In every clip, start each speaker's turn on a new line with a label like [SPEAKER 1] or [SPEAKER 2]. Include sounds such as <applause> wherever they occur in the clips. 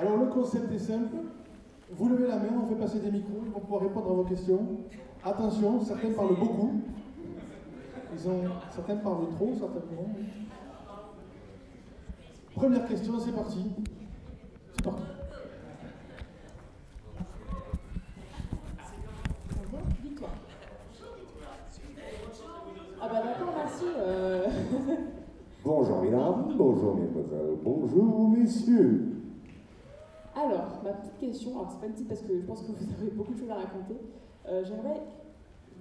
[SPEAKER 1] Alors le concept est simple. Vous levez la main, on fait passer des micros, ils vont pouvoir répondre à vos questions. Attention, certains parlent beaucoup. Ils ont, certains parlent trop, certains non. Première question, c'est parti. C'est parti.
[SPEAKER 2] Dis-toi. Ah bah d'accord, merci. euh.
[SPEAKER 3] Bonjour mesdames, bonjour mesdemoiselles, bonjour messieurs.
[SPEAKER 2] Alors, ma petite question, alors c'est pas une petite parce que je pense que vous avez beaucoup de choses à raconter. Euh, J'aimerais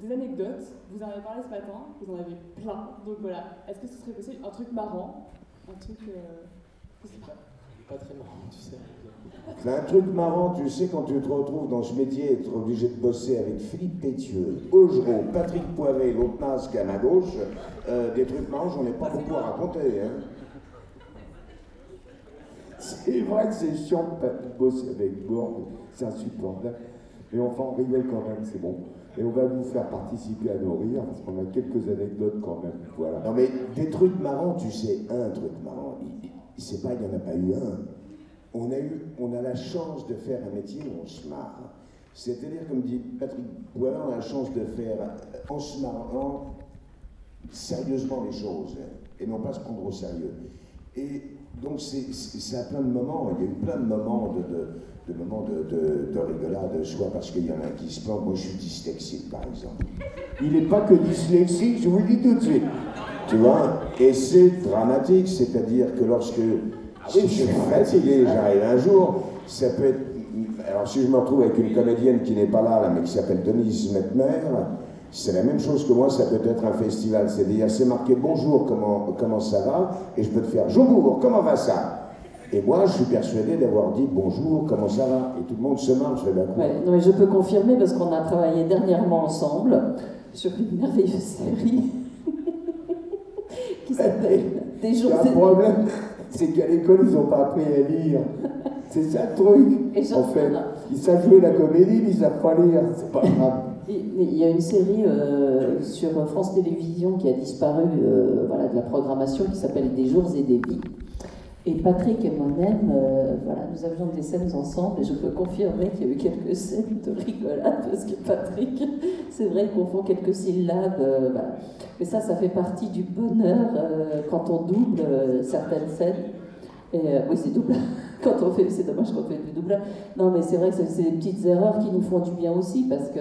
[SPEAKER 2] des anecdotes, vous en avez parlé ce matin, vous en avez plein, donc voilà. Est-ce que ce serait possible un truc marrant? Un truc. Euh, je sais pas.
[SPEAKER 4] Pas très marrant, tu sais.
[SPEAKER 3] C'est un truc marrant, tu sais, quand tu te retrouves dans ce métier, être obligé de bosser avec Philippe Pétieux, Augereau, Patrick Poivet, l'autre masque à ma gauche, euh, des trucs marrants, j'en ai pas beaucoup à raconter. Hein. C'est vrai que c'est chiant de pas bosser avec Bourg, c'est insupportable. Mais enfin, on rigole quand même, c'est bon. Et on va vous faire participer à nos rires, parce qu'on a quelques anecdotes quand même. Voilà. Non mais des trucs marrants, tu sais, un truc marrant, il, il- c'est pas, il n'y en a pas eu un. On a eu, on a la chance de faire un métier où on se marre. C'est-à-dire, comme dit Patrick Poivin, on a la chance de faire, euh, en se marrant, sérieusement les choses, et non pas se prendre au sérieux. Et donc, c'est à plein de moments, il y a eu plein de moments de, de, de moments de, de, de rigolade, soit parce qu'il y en a un qui se plante, moi je suis dyslexique par exemple. Il n'est pas que dyslexique, je vous le dis tout de suite. Tu vois? Et c'est dramatique, c'est-à-dire que lorsque si je suis fatigué, j'arrive un jour, ça peut être. Alors si je me retrouve avec une comédienne qui n'est pas là, là mais qui s'appelle Denise Metmer, c'est la même chose que moi, ça peut être un festival. C'est-à-dire, c'est marqué bonjour, comment, comment ça va? Et je peux te faire bonjour, comment va ça? Et moi, je suis persuadé d'avoir dit bonjour, comment ça va? Et tout le monde se marre, je d'un coup.
[SPEAKER 5] Ouais, non, mais je peux confirmer parce qu'on a travaillé dernièrement ensemble sur une merveilleuse série <laughs> qui s'appelle <laughs> Des jours
[SPEAKER 3] Le
[SPEAKER 5] et
[SPEAKER 3] problème, c'est qu'à l'école, ils n'ont pas appris à lire. C'est ça le truc.
[SPEAKER 5] Et
[SPEAKER 3] En fait, ils savent jouer la comédie, mais ils savent pas lire. C'est pas <laughs> grave.
[SPEAKER 5] Il y a une série euh, sur France Télévisions qui a disparu euh, voilà, de la programmation qui s'appelle Des jours et des vies. Et Patrick et moi-même, euh, voilà, nous avions des scènes ensemble et je peux confirmer qu'il y a eu quelques scènes de rigolade parce que Patrick, <laughs> c'est vrai, il confond quelques syllabes. voilà. Mais ça, ça fait partie du bonheur quand on double certaines scènes. Oui, c'est double. <laughs> Quand on fait, c'est dommage quand on fait du doublage. Non, mais c'est vrai que c'est- des petites erreurs qui nous font du bien aussi parce que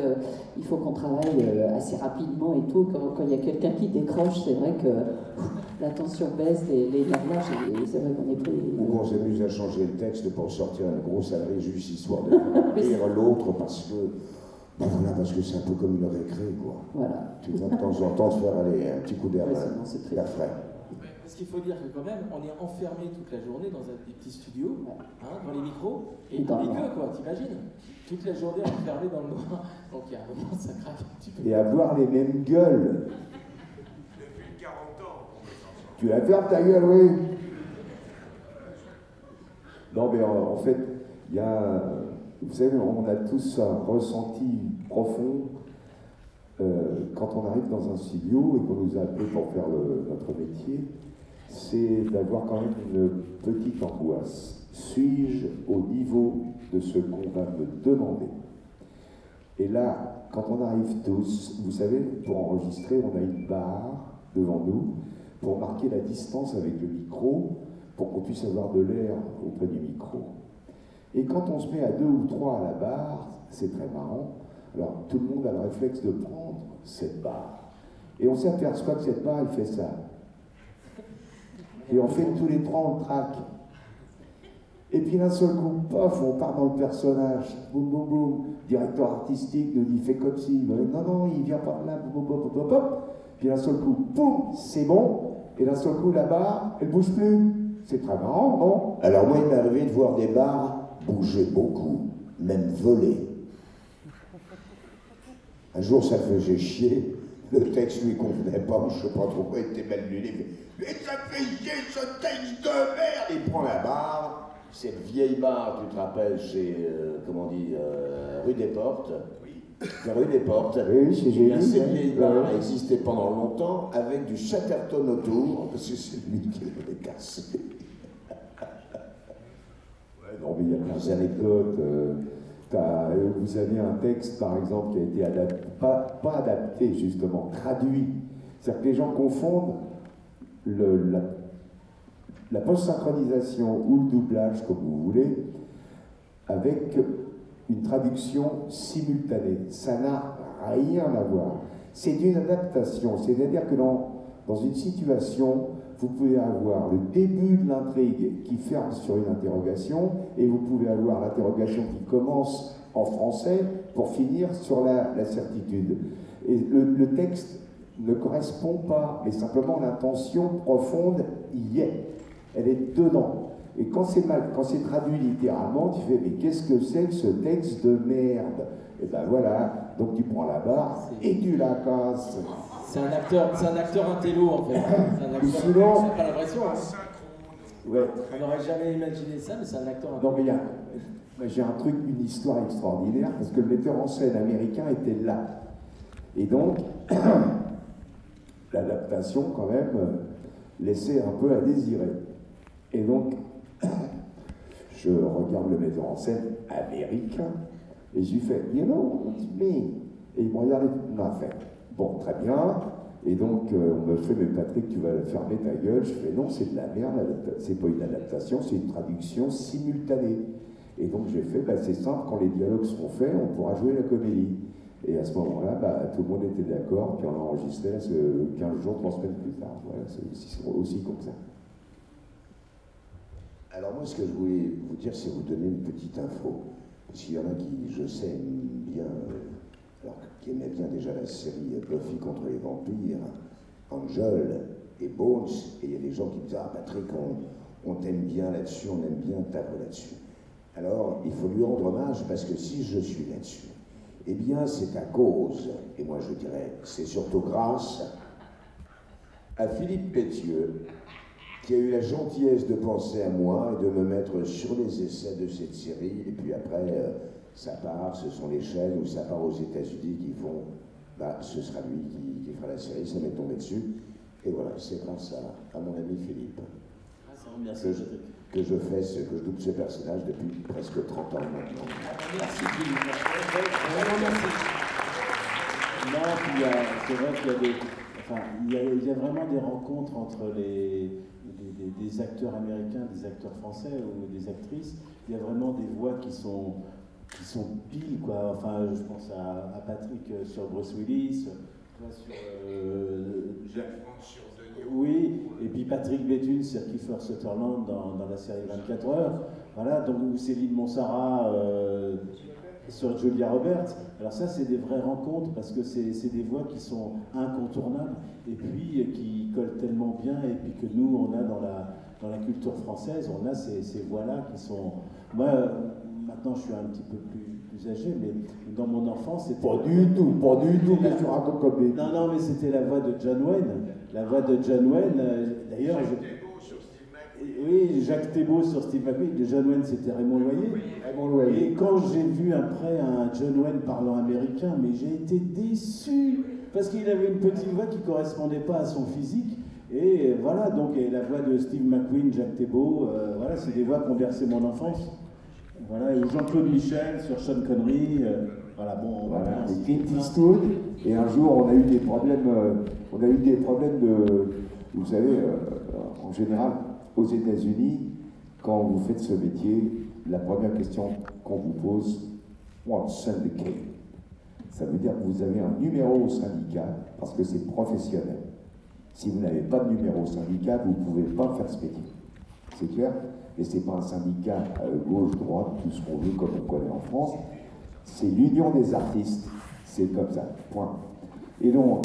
[SPEAKER 5] il faut qu'on travaille euh, assez rapidement et tout. Quand quand il y a quelqu'un qui décroche, c'est vrai que <laughs> la tension baisse, les, les et c'est vrai qu'on est plus.
[SPEAKER 3] Ou qu'on s'amuse à changer le texte pour sortir un gros salarié juste histoire de <laughs> rire l'autre parce que. ben voilà, parce que c'est un peu comme une récré, quoi.
[SPEAKER 5] Voilà.
[SPEAKER 3] Tu vois, de temps en temps, se faire aller un petit coup d'air <laughs>
[SPEAKER 5] Ouais,
[SPEAKER 3] euh, frais.
[SPEAKER 4] Parce qu'il faut dire que quand même, on est enfermé toute la journée dans un des petits studios, hein, dans les micros, et
[SPEAKER 5] dans
[SPEAKER 4] les queues, quoi, t'imagines Toute la journée enfermé dans le noir. Donc il y a un moment, ça craque un petit peu.
[SPEAKER 3] Et avoir les mêmes gueules.
[SPEAKER 6] Depuis 40 ans.
[SPEAKER 3] Tu vas faire ta gueule, oui. Non, mais en, en fait, il y a. Vous savez, on a tous un ressenti profond euh, quand on arrive dans un studio et qu'on nous a appelés pour faire le- notre métier, c'est d'avoir quand même une petite angoisse. Suis-je au niveau de ce qu'on va me demander? Et là, quand on arrive tous, vous savez, pour enregistrer, on a une barre devant nous pour marquer la distance avec le micro, pour qu'on puisse avoir de l'air auprès du micro. Et quand on se met à deux ou trois à la barre, c'est très marrant. Alors tout le monde a le réflexe de prendre cette barre. Et on s'aperçoit que cette barre, elle fait ça. Et on fait tous les trois, on le traque. Et puis d'un seul coup, paf, on part dans le personnage. Boum, boum, boum. Directeur artistique nous dit, fais comme si. Non, non, il vient par là. Boum, boum, boum, boum, boum. Puis d'un seul coup, boum, c'est bon. Et d'un seul coup, la barre, elle bouge plus. C'est très marrant, non? Alors moi, il m'est arrivé de voir des barres bouger beaucoup, même voler. Un jour, ça faisait chier. Le texte lui convenait pas, je sais pas trop quoi, il était mal lu. Il fait Mais ça fait chier ce texte de merde Il prend la barre, cette vieille barre, tu te rappelles, chez, euh, comment on dit, euh, rue des Portes. Oui. Rue des Portes. Oui, c'est
[SPEAKER 7] génial,
[SPEAKER 3] Cette
[SPEAKER 7] ouais.
[SPEAKER 3] vieille barre a existé pendant longtemps avec du Chatterton autour, parce que c'est lui qui l'avait cassé. <laughs> Ouais, non, mais il y a dernières anecdotes. euh, t'as- euh, vous avez un texte, par exemple, qui a été pas, pas adapté justement, traduit. C'est-à-dire que les gens confondent la, la post-synchronisation ou le doublage, comme vous voulez, avec une traduction simultanée. Ça n'a rien à voir. C'est une adaptation, c'est-à-dire que dans, dans une situation, vous pouvez avoir le début de l'intrigue qui ferme sur une interrogation, et vous pouvez avoir l'interrogation qui commence en français pour finir sur la, certitude. Et le, le texte ne correspond pas, mais simplement l'intention profonde y est. Elle est dedans. Et quand c'est mal, quand c'est traduit littéralement, tu fais mais qu'est-ce que c'est que ce texte de merde? Et ben voilà, donc tu prends la barre et tu la casses.
[SPEAKER 4] C'est un acteur, c'est un acteur intello en fait. C'est un acteur.
[SPEAKER 3] Sinon-
[SPEAKER 4] c'est pas l'impression. hein.
[SPEAKER 3] Ouais.
[SPEAKER 4] On n'aurait jamais imaginé ça, mais c'est un acteur
[SPEAKER 3] Non
[SPEAKER 4] intello.
[SPEAKER 3] mais il y a- moi, j'ai un truc, une histoire extraordinaire, parce que le metteur en scène américain était là. Et donc, <clears throat> l'adaptation quand même euh, laissait un peu à désirer. Et donc, <clears throat> je regarde le metteur en scène américain, et je lui fais, you know, it's me. Et il me regarde m'a fait, bon, très bien. Et donc, euh, on me fait, mais Patrick, tu vas fermer ta gueule. Je fais, non, c'est de la merde, c'est pas une adaptation, c'est une traduction simultanée. Et donc, j'ai fait, bah, c'est simple, quand les dialogues seront faits, on pourra jouer la comédie. Et à ce moment-là, bah, tout le monde était d'accord, puis on a enregistré là, ce 15 jours, 3 semaines plus tard. Voilà, c'est aussi, aussi comme ça.
[SPEAKER 7] Alors moi, ce que je voulais vous dire, c'est vous donner une petite info. Parce qu'il y en a qui, je sais, bien, euh, qui aimaient bien déjà la série Buffy contre les vampires, Angel et Bones, et il y a des gens qui me disent Ah Patrick, on, on t'aime bien là-dessus, on aime bien taper là-dessus. Alors, il faut lui rendre hommage parce que si je suis là-dessus, eh bien, c'est à cause, et moi je dirais, c'est surtout grâce à Philippe Pétieux, qui a eu la gentillesse de penser à moi et de me mettre sur les essais de cette série. Et puis après, euh, ça part, ce sont les chaînes ou ça part aux États-Unis qui font, bah, ce sera lui qui, fera la série, ça m'est tombé dessus. Et voilà, c'est grâce à, à mon ami Philippe que je, que fais ce, que je double ce personnage depuis presque 30 ans maintenant.
[SPEAKER 4] Merci Philippe.
[SPEAKER 8] Non, a- c'est vrai qu'il y a des. Enfin, il y a, vraiment des rencontres entre les, des acteurs américains, des acteurs français ou des actrices. Il y a vraiment des voix qui sont, qui sont pile, quoi. Enfin, je pense à, à Patrick euh, sur Bruce Willis, toi sur. euh,
[SPEAKER 6] Jacques sur Denis.
[SPEAKER 8] oui, et puis Patrick Béthune sur Kiefer Sutherland dans, dans la série 24 heures. Voilà, donc ou Céline Monsara euh, sur Julia Roberts. Alors ça, c'est des vraies rencontres parce que c'est des voix qui sont incontournables et puis euh, qui collent tellement bien et puis que nous, on a dans la, dans la culture française, on a ces, ces voix-là qui sont... Moi, euh, maintenant, je suis un petit peu plus, plus âgé, mais dans mon enfance, c'était...
[SPEAKER 3] Pas du tout, pas du tout, mais tu racontes comme des...
[SPEAKER 8] Non, non, mais c'était la voix de John Wayne. La voix de John Wayne, euh, d'ailleurs... je-
[SPEAKER 6] Jacques Thébault sur Steve McQueen.
[SPEAKER 8] oui, Jacques Thébault sur Steve McQueen, de John Wayne c'était Raymond Loyer.
[SPEAKER 3] Raymond Loyer.
[SPEAKER 8] Et quand j'ai vu après un John Wayne parlant américain, mais j'ai été déçu parce qu'il avait une petite voix qui correspondait pas à son physique. Et voilà, donc et la voix de Steve McQueen, Jacques Thébault, euh, voilà, c'est des voix qui ont bercé mon enfance. Voilà, et Jean-Claude Michel sur Sean Connery, euh, voilà, bon,
[SPEAKER 3] Voilà, et Clint Eastwood. Et un jour, on a eu des problèmes, euh, on a eu des problèmes de, vous savez, euh, en général, aux États-Unis, quand vous faites ce métier, la première question qu'on vous pose, what's syndicate Ça veut dire que vous avez un numéro au syndicat parce que c'est professionnel. Si vous n'avez pas de numéro au syndicat, vous ne pouvez pas faire ce métier. C'est clair? Et c'est pas un syndicat euh, gauche-droite, tout ce qu'on veut comme on connaît en France. C'est l'union des artistes. C'est comme ça. Point. Et donc,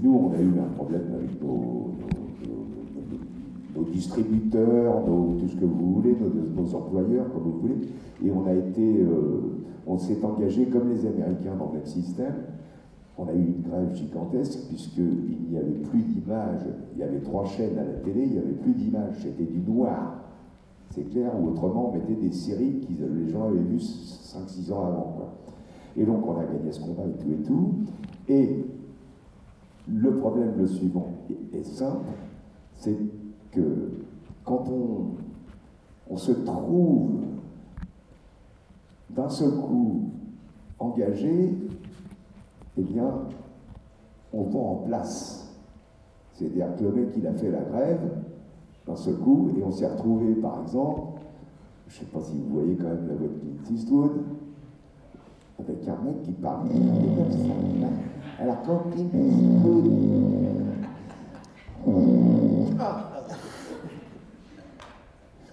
[SPEAKER 3] nous, on a eu un problème avec nos, nos- nos- distributeurs, tout ce que vous voulez, nos, nos employeurs, comme vous voulez. Et on a été, euh, on s'est engagé comme les Américains dans le même système. On a eu une grève gigantesque puisqu'il n'y avait plus d'images. Il y avait trois chaînes à la télé, il n'y avait plus d'images. C'était du noir. C'est clair, ou autrement, on mettait des séries que les gens avaient vues 5-6 ans avant. quoi. Et donc, on a gagné ce combat et tout et tout. Et le problème, le suivant, est- simple c'est que quand on, on se trouve
[SPEAKER 7] d'un seul coup engagé, eh bien, on va en place. C'est-à-dire que le mec, il a fait la grève d'un seul coup, et on s'est retrouvé, par exemple, je ne sais pas si vous voyez quand même la voix de Clint Eastwood, avec un mec qui parle comme ça. Alors quand Clint Eastwood...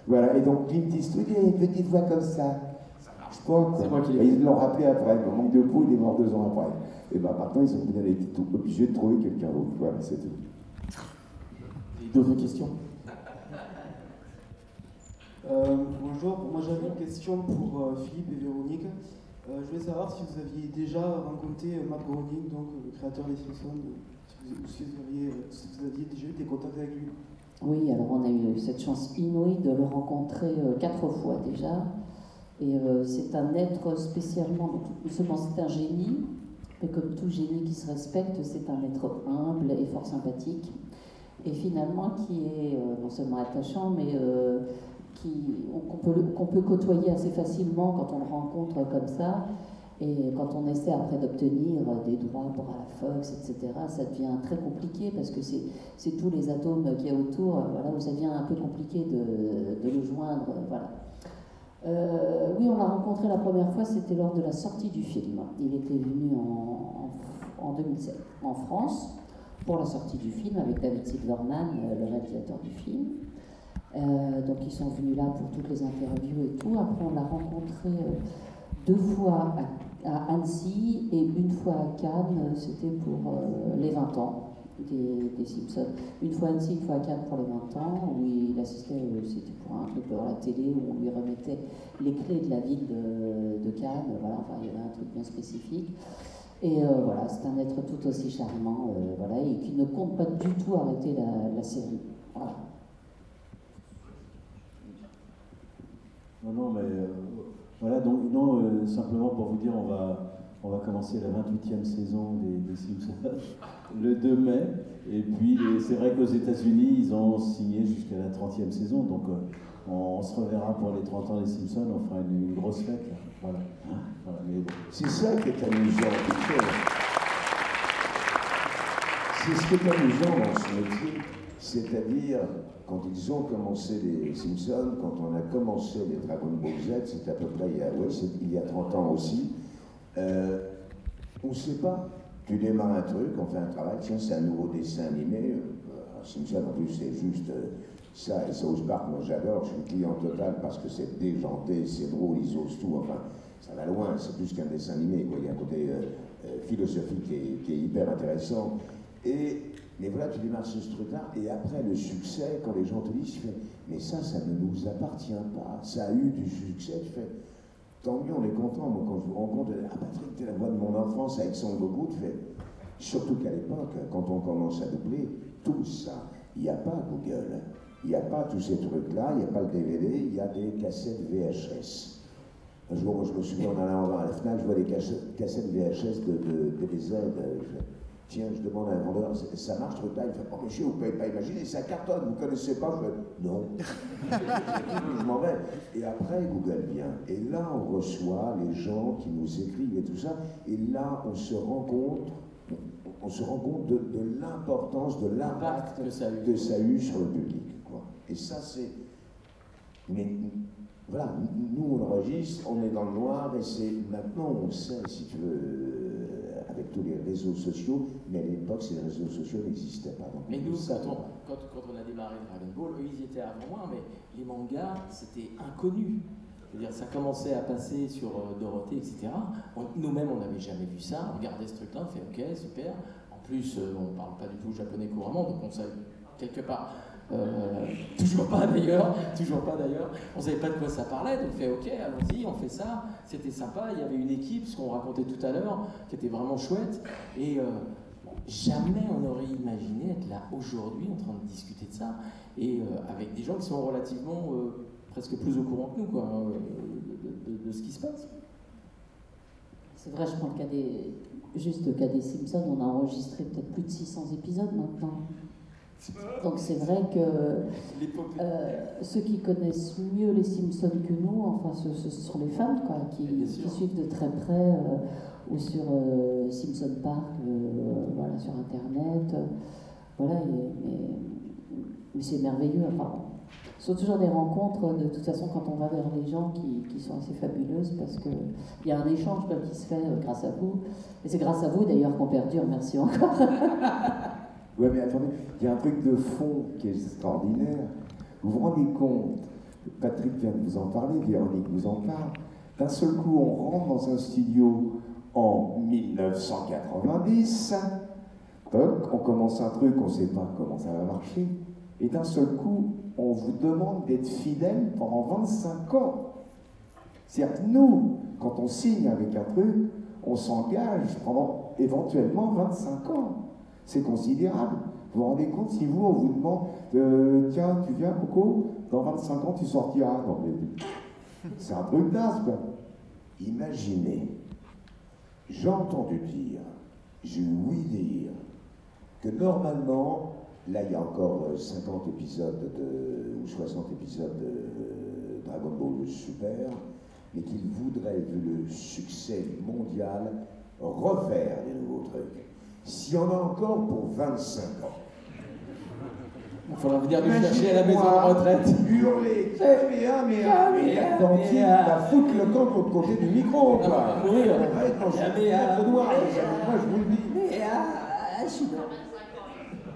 [SPEAKER 7] Voilà, et donc Clint Eastwood, il a une petite voix comme ça. Je crois, quoi.
[SPEAKER 4] C'est moi qui l'ai
[SPEAKER 7] ils l'ont rappelé après, le manque de peau, il est mort deux ans après. Et ben maintenant, ils ont bien été obligés de trouver quelqu'un d'autre. Voilà, c'est tout.
[SPEAKER 4] D'autres questions?
[SPEAKER 9] Euh, bonjour, moi j'avais une question pour euh, Philippe et Véronique. Euh, je voulais savoir si vous aviez déjà rencontré Matt Groening, donc le créateur des Simpsons, si vous, si vous aviez, déjà eu des contacts avec lui.
[SPEAKER 5] Oui, alors on a eu cette chance inouïe de le rencontrer quatre fois déjà. Et c'est un être spécialement, non seulement c'est un génie, mais comme tout génie qui se respecte, c'est un être humble et fort sympathique. Et finalement qui est non seulement attachant, mais qu'on peut, côtoyer assez facilement quand on le rencontre comme ça. Et quand on essaie après d'obtenir des droits pour à la Fox, etc., ça devient très compliqué parce que c'est tous les atomes qu'il y a autour, euh, voilà, où ça devient un peu compliqué de, le joindre. Voilà. Euh, oui, on l'a rencontré la première fois, c'était lors de la sortie du film. Il était venu en, en, en 2007 en France pour la sortie du film avec David Silverman, euh, le réalisateur du film. Euh, donc ils sont venus là pour toutes les interviews et tout. Après, on l'a rencontré euh, deux fois à, Annecy et une fois à Cannes, c'était pour euh, les 20 ans des, Simpsons. Une fois Annecy, une fois à Cannes pour les 20 ans, où il assistait, c'était pour un truc à la télé, où on lui remettait les clés de la ville de, Cannes. Voilà, enfin, il y avait un truc bien spécifique. Et voilà, c'est un être tout aussi charmant, voilà, et qui ne compte pas du tout arrêter la, série.
[SPEAKER 8] Non, non, mais euh, voilà, donc non, euh, simplement pour vous dire, on va, on va commencer la 28e saison des, Simpsons <laughs> le 2 mai. Et puis, c'est vrai qu'aux États-Unis, ils ont signé jusqu'à la 30e saison. Donc, euh, on, se reverra pour les 30 ans des Simpsons. On fera une, grosse fête. là. Voilà. Voilà.
[SPEAKER 7] C'est ça qui est amusant. C'est ce qui est amusant dans ce métier, c'est-à-dire quand ils ont commencé les Simpsons, quand on a commencé les Dragon Ball Z, c'était à peu près il y a, ouais, c'est- il y a 30 ans aussi, euh, on ne sait pas. Tu démarres un truc, on fait un travail, tiens, c'est un nouveau dessin animé. euh, Simpson, en plus, c'est juste euh, ça. Et South Park, moi j'adore, je suis client total parce que c'est déjanté, c'est drôle, ils osent tout. Enfin, ça va loin, c'est plus qu'un dessin animé. Il y a un côté euh, philosophique qui est, qui est hyper intéressant. Et, mais voilà, tu démarres ce truc-là, et après le succès, quand les gens te disent, tu fais, mais ça, ça ne nous appartient pas. Ça a eu du succès, tu fais, tant mieux, on est content. Moi, quand je vous rencontre, ah Patrick, t'es la voix de mon enfance avec son Goku, tu fais, surtout qu'à l'époque, quand on commence à doubler, tout ça, il n'y a pas Google, il n'y a pas tous ces trucs-là, il n'y a pas le DVD, il y a des cassettes VHS. Un jour, je me souviens, en allant à la FNAC, je vois des cassettes VHS de, de, de. Tiens, je demande à un vendeur, ça- marche truc là Il fait, oh monsieur, vous ne pouvez pas imaginer, ça cartonne, vous ne connaissez pas? Je fais, non. <laughs> je m'en vais. Et après, Google vient. Et là, on reçoit les gens qui nous écrivent et tout ça. Et là, on se rend compte, on, se rend compte de, de l'importance, de l'impact
[SPEAKER 4] que ça a eu.
[SPEAKER 7] que ça a eu sur le public. Quoi. Et ça, c'est. Mais voilà, nous on enregistre, on est dans le noir, et c'est maintenant on sait, si tu veux, avec tous les réseaux sociaux, mais à l'époque, ces réseaux sociaux n'existaient pas. Donc,
[SPEAKER 4] Mais nous, quand on, quand, quand on a démarré Dragon Ball, eux, ils étaient avant moi, mais les mangas, c'était inconnu. C'est-à-dire, ça commençait à passer sur euh, Dorothée, etc. Nous-mêmes, on n'avait jamais vu ça. On regardait ce truc-là, on fait OK, super. En plus, euh, on ne parle pas du tout japonais couramment, donc on savait quelque part. Euh, toujours pas d'ailleurs, toujours pas d'ailleurs. On savait pas de quoi ça parlait, donc on fait ok, allons-y, on fait ça. C'était sympa. Il y avait une équipe, ce qu'on racontait tout à l'heure, qui était vraiment chouette. Et euh, Jamais on n'aurait imaginé être là aujourd'hui en train de discuter de ça et euh, avec des gens qui sont relativement presque plus au courant que nous de, ce qui se passe.
[SPEAKER 5] C'est vrai, je prends le des. Juste le cas des Simpsons, on a enregistré peut-être plus de 600 épisodes maintenant. Donc c'est vrai que euh, ceux qui connaissent mieux les Simpsons que nous, enfin ce, ce sont les femmes quoi, qui, suivent de très près euh, ou sur euh, Simpson Park, voilà, sur Internet. voilà, et- mais, mais c'est merveilleux. Enfin, ce sont toujours des rencontres, de toute façon, quand on va vers les gens qui, qui sont assez fabuleuses, parce qu'il y a un échange qui se fait grâce à vous. Et c'est grâce à vous d'ailleurs qu'on perdure, merci encore. <laughs>
[SPEAKER 3] Ouais, mais attendez, il y a un truc de fond qui est extraordinaire. Vous vous rendez compte, Patrick vient de vous en parler, Véronique vous en parle. D'un seul coup, on rentre dans un studio en 1990. Toc, on commence un truc, on ne sait pas comment ça va marcher. Et d'un seul coup, on vous demande d'être fidèle pendant 25 ans. C'est-à-dire que nous, quand on signe avec un truc, on s'engage pendant éventuellement 25 ans. C'est considérable. Vous vous rendez compte si vous, on vous demande, euh, tiens, tu viens, Coco, dans 25 ans, tu sortiras. C'est un truc naze.
[SPEAKER 7] Imaginez, j'ai entendu dire, j'ai ouï dire, que normalement, là il y a encore euh, 50 épisodes de, ou 60 épisodes de Dragon Ball Super, mais qu'il voudrait, vu le succès mondial, refaire des nouveaux trucs. S'il y en a encore pour 25 ans.
[SPEAKER 4] Il faudra venir nous chercher à la maison de retraite.
[SPEAKER 7] Hurler, Kamehameha, mais Danti va foutre le camp de l'autre côté du micro,
[SPEAKER 4] Ah,
[SPEAKER 7] quoi.
[SPEAKER 4] on va mourir.
[SPEAKER 7] On va être dans une amis, moi je vous le dis.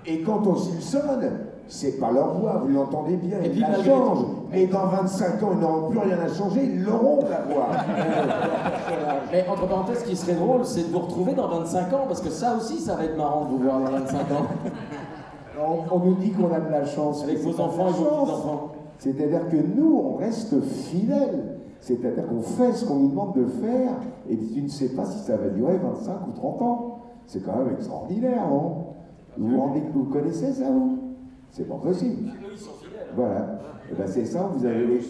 [SPEAKER 7] Et quant aux Simpsons, c'est pas leur voix, vous l'entendez bien,
[SPEAKER 4] Et puis
[SPEAKER 7] la
[SPEAKER 4] tout-
[SPEAKER 7] Mais dans 25 ans, ils n'auront plus rien à changer, ils l'auront la voix. <laughs>
[SPEAKER 4] Mais entre parenthèses, ce qui serait drôle, c'est de vous retrouver dans 25 ans, parce que ça aussi, ça va être marrant de vous voir dans 25 ans. <laughs>
[SPEAKER 3] On, on nous dit qu'on a de la chance.
[SPEAKER 4] Avec vos enfants et vos petits-enfants.
[SPEAKER 3] C'est-à-dire que nous, on reste fidèles. C'est-à-dire qu'on fait ce qu'on nous demande de faire, et tu ne sais pas si ça va durer 25 ou 30 ans. C'est quand même extraordinaire, non? Vous vous rendez vous connaissez ça, vous? C'est pas possible. Voilà. Et ben c'est ça, vous avez les...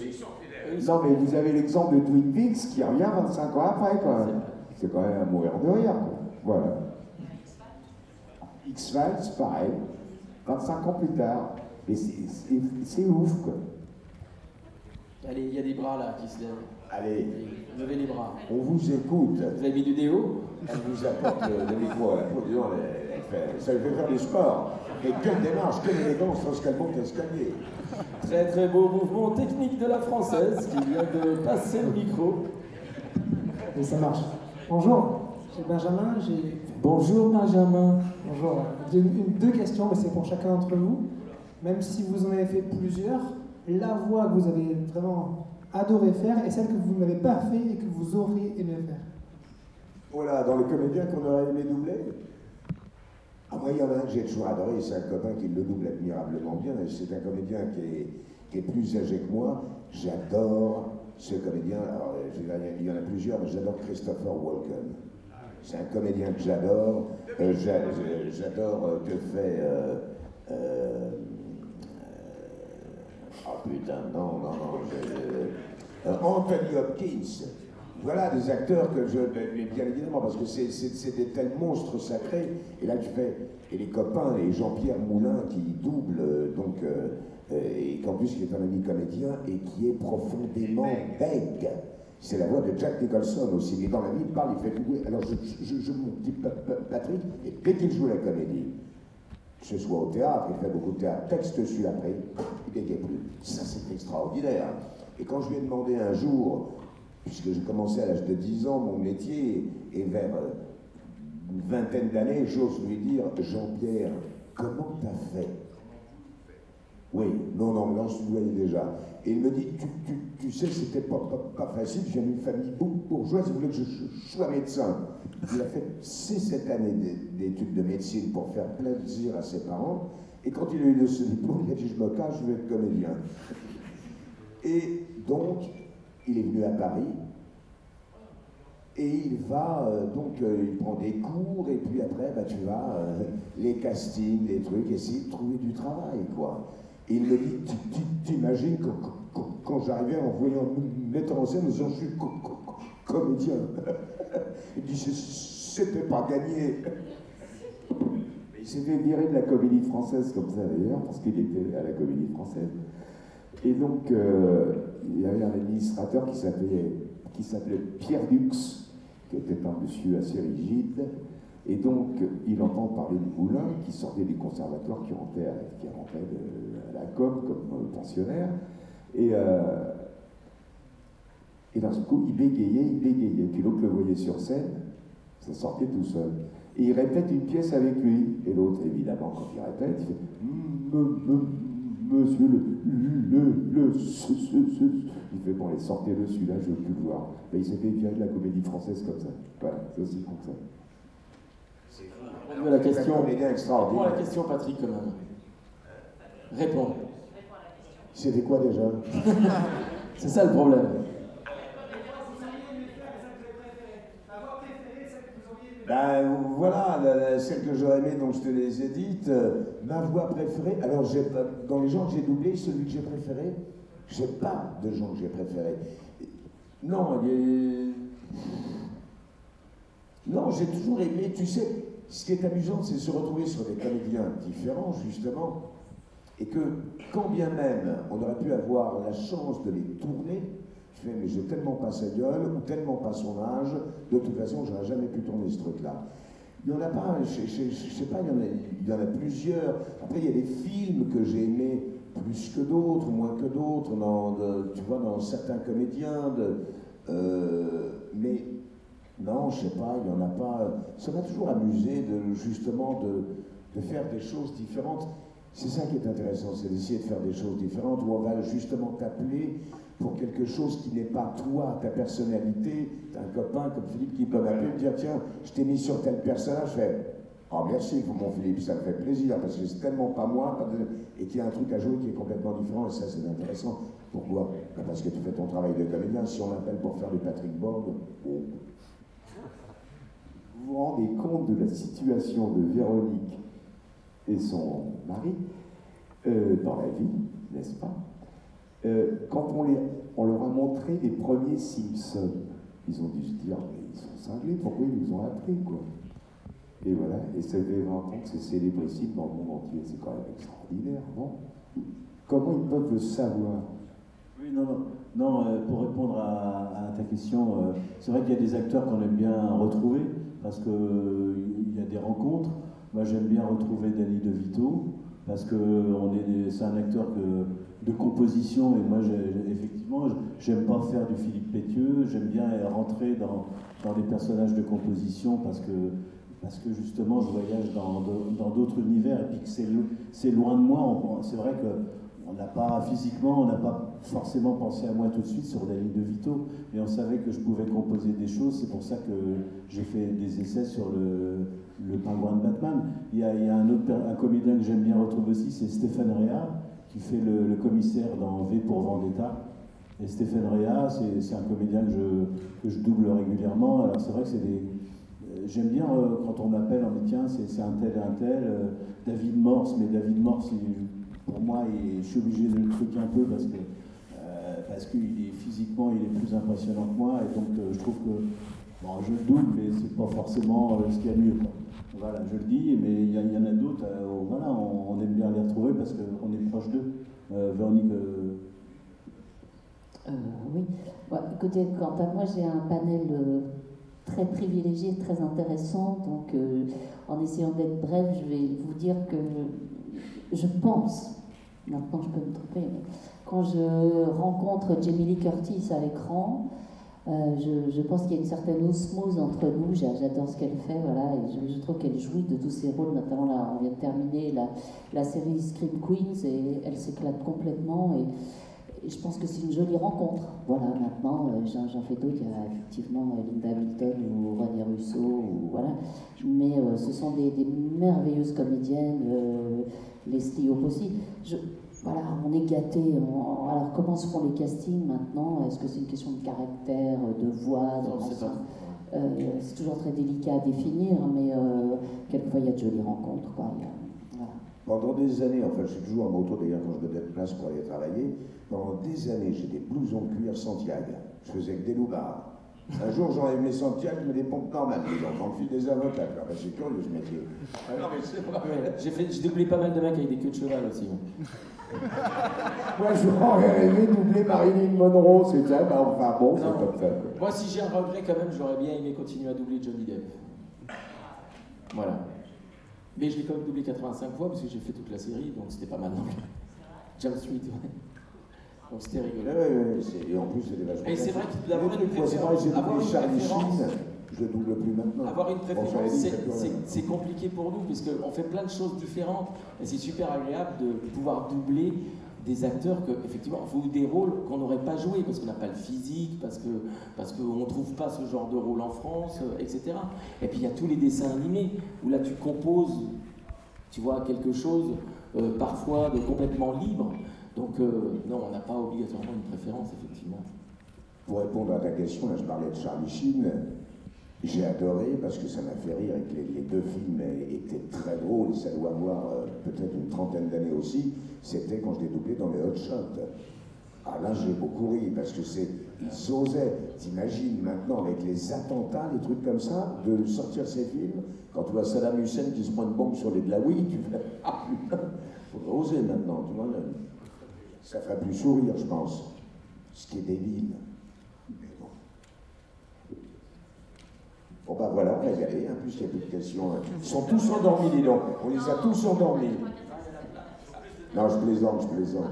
[SPEAKER 3] Non, mais vous avez l'exemple de Twin Peaks qui revient 25 ans après, quand même. C'est quand même à mourir de rire, quoi. Voilà. X-Files, pareil. 25 ans plus tard. Et c'est- ouf, quoi.
[SPEAKER 4] Allez, il y a des bras là qui se lèvent.
[SPEAKER 7] Allez,
[SPEAKER 4] Levez les bras.
[SPEAKER 7] on vous écoute.
[SPEAKER 4] Vous avez mis du déo
[SPEAKER 7] Elle vous apporte le, le micro elle fait- ça lui fait faire du sport. Et quelle démarche, quelle élégance lorsqu'elle monte l'escalier.
[SPEAKER 4] Très très beau mouvement technique de la française qui vient de passer le micro.
[SPEAKER 10] Et ça marche. Bonjour, c'est Benjamin. J'ai
[SPEAKER 4] Bonjour Benjamin.
[SPEAKER 10] bonjour. J'ai une- une- deux questions, mais c'est pour chacun d'entre vous. Même si vous en avez fait plusieurs, la voix que vous avez vraiment adoré faire est celle que vous n'avez pas fait et que vous auriez aimé faire.
[SPEAKER 7] Voilà, dans les comédiens qu'on aurait aimé doubler. Ah, moi, il y en a un que j'ai toujours adoré, c'est un copain qui le double admirablement bien. C'est un comédien qui est, qui est plus âgé que moi. J'adore ce comédien. Alors, il y en a plusieurs, mais j'adore Christopher Walken. C'est un comédien que j'adore. Euh, j'a- j'a- j'adore euh, que fait. euh, Ah putain, non, non, non. Anthony Hopkins. Voilà des acteurs que je. mais Bien évidemment, parce que c'est- des tels monstres sacrés. Et là, tu fais. Et les copains, et Jean-Pierre Moulin qui double, euh, donc. euh, euh, et qu'en plus, qui est un ami comédien et qui est profondément bègue. C'est la voix de Jack Nicholson aussi. Mais dans la vie, il parle, il fait tout. Alors, je, Pa- Pa- Patrick, et dès qu'il joue la comédie, que ce soit au théâtre, il fait beaucoup de théâtre, texte dessus après, il dégaine plus. Ça, c'est extraordinaire. Et quand je lui ai demandé un jour, puisque j'ai commencé à l'âge de 10 ans mon métier, et vers euh, une vingtaine d'années, j'ose lui dire, Jean-Pierre, comment t'as fait? Oui, non, non, non, je voyais déjà. Et il me dit, tu, tu, tu sais, c'était pas, pas, pas facile, viens d'une famille bour- bourgeoise, il voulait que je, sois médecin. Il a fait six, sept années d'é- d'études de médecine pour faire plaisir à ses parents. Et quand il a eu le ce diplôme, il a dit, je me cache, je vais être comédien. Et donc, il est venu à Paris. Et il va, euh, donc, euh, il prend des cours, et puis après, bah, tu vas, euh, les castings, les trucs, essayer de trouver du travail, quoi. Il me dit, t'imagines quand, quand- j'arrivais en voyant me mettre en scène, disant, je suis co- co- co- comédien. <laughs> il dit, c'était pas gagné.
[SPEAKER 3] Il s'est fait virer de la comédie française comme ça d'ailleurs, parce qu'il était à la comédie française. Et donc, euh, il y avait un administrateur qui s'appelait, qui s'appelait Pierre Dux, qui était un monsieur assez rigide. Et donc, il entend parler du moulin qui sortait du conservatoire, qui rentrait à, qui rentrait de- la COP comme pensionnaire. Et, euh, et d'un coup, il bégayait, il bégayait. Puis l'autre le voyait sur scène, ça sortait tout seul. Et il répète une pièce avec lui. Et l'autre, évidemment, quand il répète, il fait M- m- Monsieur le, le, le, ce, ce, ce. Il fait Bon, allez, sortez-le, celui-là, je veux plus le voir. Ben, il s'est fait virer de la comédie française comme ça. Voilà, c'est aussi comme ça.
[SPEAKER 4] Réponds à la question. Réponds à la question, Patrick, quand même. Réponds.
[SPEAKER 7] C'était quoi déjà? <laughs>
[SPEAKER 4] C'est ça le problème.
[SPEAKER 7] Ben voilà, la- la- celle que j'aurais aimée, donc je te les ai dites. Euh, ma voix préférée, alors dans les gens que j'ai doublés, celui que j'ai préféré, j'ai pas de gens que j'ai préférés. Non, j'ai toujours aimé, tu sais, ce qui est amusant, c'est se retrouver sur des comédiens différents, justement, et que quand bien même on aurait pu avoir la chance de les tourner, je fais, mais j'ai tellement pas sa gueule, ou tellement pas son âge, de toute façon, j'aurais jamais pu tourner ce truc-là. Il n'y en a pas, je, je- sais pas, il y, en a, plusieurs. Après, il y a des films que j'ai aimés plus que d'autres, moins que d'autres, dans, tu vois, dans certains comédiens. Euh, mais non, je sais pas, il n'y en a pas. Ça m'a toujours amusé de, justement de faire des choses différentes. C'est ça qui est intéressant, c'est d'essayer de faire des choses différentes où on va justement t'appeler pour quelque chose qui n'est pas toi, ta personnalité. Un copain comme Philippe qui peut m'appeler et me dire Tiens, je t'ai mis sur tel personnage. Je fais Oh merci, mon Philippe, ça me fait plaisir parce que c'est tellement pas moi et qu'il y a un truc à jouer qui est complètement différent et ça c'est intéressant. Pourquoi? Ben, Parce que tu fais ton travail de comédien. Si on m'appelle pour faire du Patrick Borg, bon,
[SPEAKER 3] Vous vous rendez compte de la situation de Véronique et son mari euh, dans la vie, n'est-ce pas? Euh, Quand on, leur a montré les premiers Simpsons, ils ont dû se dire, mais ils sont cinglés, pourquoi ils nous ont appris quoi? Et voilà, et ça fait 20 ans que c'est célébrissime dans le monde entier, c'est quand même extraordinaire, non? Comment ils peuvent le savoir?
[SPEAKER 8] Oui, non, non. Non, euh, pour répondre à, ta question, euh, c'est vrai qu'il y a des acteurs qu'on aime bien retrouver parce qu'il y a des rencontres. Moi, j'aime bien retrouver Danny DeVito parce que c'est un acteur que- de composition et moi, effectivement, j'aime pas faire du Philippe Pétieux. J'aime bien rentrer dans, dans les personnages de composition parce que parce que justement, je voyage dans d'autres univers et puis que c'est lo- c'est loin de moi. C'est vrai que on n'a pas physiquement, on n'a pas forcément pensé à moi tout de suite sur la ligne de Vito, mais on savait que je pouvais composer des choses. C'est pour ça que j'ai fait des essais sur le, le pingouin de Batman. Il y a, il y a un autre un comédien que j'aime bien retrouver aussi, c'est Stéphane Rea, qui fait le, commissaire dans V pour Vendetta. Et Stéphane Rea, c'est un comédien que je, double régulièrement. Alors c'est vrai que c'est des. euh, J'aime bien euh, quand on m'appelle, on me dit tiens, c'est un tel et un tel, euh, David Morse, mais David Morse, pour moi, je suis obligé de le truquer un peu parce que parce qu'il est physiquement, il est plus impressionnant que moi, et donc je trouve que bon, je le double, mais c'est pas forcément ce qu'il y a de mieux. Voilà, je le dis, mais il y, en a d'autres, euh, voilà, on, aime bien les retrouver parce qu'on est proche d'eux. Euh, Véronique, euh,
[SPEAKER 5] oui. Écoutez, quant à moi, j'ai un panel très privilégié, très intéressant. Donc, en essayant d'être bref, je vais vous dire que je pense, maintenant je peux me tromper, mais quand je rencontre Jamie Lee Curtis à l'écran, euh, je, pense qu'il y a une certaine osmose entre nous. J'a- J'adore ce qu'elle fait, voilà, je, trouve qu'elle jouit de tous ses rôles. Notamment là, on vient de terminer la, série Scream Queens et elle s'éclate complètement. Et, je pense que c'est une jolie rencontre. Voilà, maintenant, euh, j'en fais d'autres. Il y a effectivement euh, Linda Hamilton ou René Russo, voilà. Mais ce sont des, merveilleuses comédiennes, Leslie Hope aussi. Voilà, on est gâtés. on- alors, comment se font les castings maintenant? Est-ce que c'est une question de caractère, de voix, de
[SPEAKER 4] Non, c'est
[SPEAKER 5] machin?
[SPEAKER 4] pas.
[SPEAKER 5] Euh, C'est toujours très délicat à définir, mais euh, quelquefois il y a de jolies rencontres. Quoi. Il y a- voilà.
[SPEAKER 7] Pendant des années, enfin je suis toujours en moto d'ailleurs quand je me déplace pour aller travailler, pendant des années j'ai des blousons de cuir Santiago. Je faisais que des loupards. Un jour, mes Santiago, je mets des pompes normales. Donc, dans le fil des avocats. Alors, ben, c'est curieux ce métier. Ah non, mais c'est vrai.
[SPEAKER 4] Ouais, J'ai fait, j'ai doublé pas mal de mecs avec des queues de cheval aussi. <laughs>
[SPEAKER 3] Moi, je m'aurais rêvé doubler Marilyn Monroe, c'est ça, bah, enfin bon, c'est comme ça. quoi.
[SPEAKER 4] Moi, si j'ai un regret quand même, j'aurais bien aimé continuer à doubler Johnny Depp. Voilà. Mais je l'ai quand même doublé 85 fois parce que j'ai fait toute la série, donc c'était pas mal non plus. James Street, ouais. Donc c'était rigolo.
[SPEAKER 7] Ouais, ouais, Et en plus, c'est des vachement.
[SPEAKER 4] Et c'est vrai que d'avoir une préférence,
[SPEAKER 7] j'ai doublé Charlie Sheen, je le double plus maintenant.
[SPEAKER 4] Avoir une préférence, c'est- compliqué pour nous, parce qu'on fait plein de choses différentes. Et c'est super agréable de pouvoir doubler des acteurs que, effectivement, ou des rôles qu'on n'aurait pas joués, parce qu'on n'a pas le physique, parce que parce qu'on ne trouve pas ce genre de rôle en France, euh, etc. Et puis il y a tous les dessins animés, où là tu composes, tu vois, quelque chose, euh, parfois de complètement libre. Donc euh, non, on n'a pas obligatoirement une préférence, effectivement.
[SPEAKER 7] Pour répondre à ta question, là, je parlais de Charlie Sheen. J'ai adoré parce que ça m'a fait rire et que les, deux films étaient très drôles. Ça doit avoir euh, peut-être une trentaine d'années aussi. C'était quand je l'ai doublé dans les Hot Shots. Ah là, j'ai beaucoup ri parce que c'est. Ils osaient, t'imagines maintenant avec les attentats, les trucs comme ça, de sortir ces films. Quand tu vois Saddam Hussein qui se prend une bombe sur les Blaouis, tu fais <laughs> Ah putain, faudrait oser maintenant, tu vois. Ça fait plus sourire, je pense. Ce qui est débile. Mais bon. Bon bah voilà, on va y aller. En plus, il n'y a plus de questions. hein. Ils sont tous endormis, dis donc. On les a tous endormis. Non, je plaisante, je plaisante.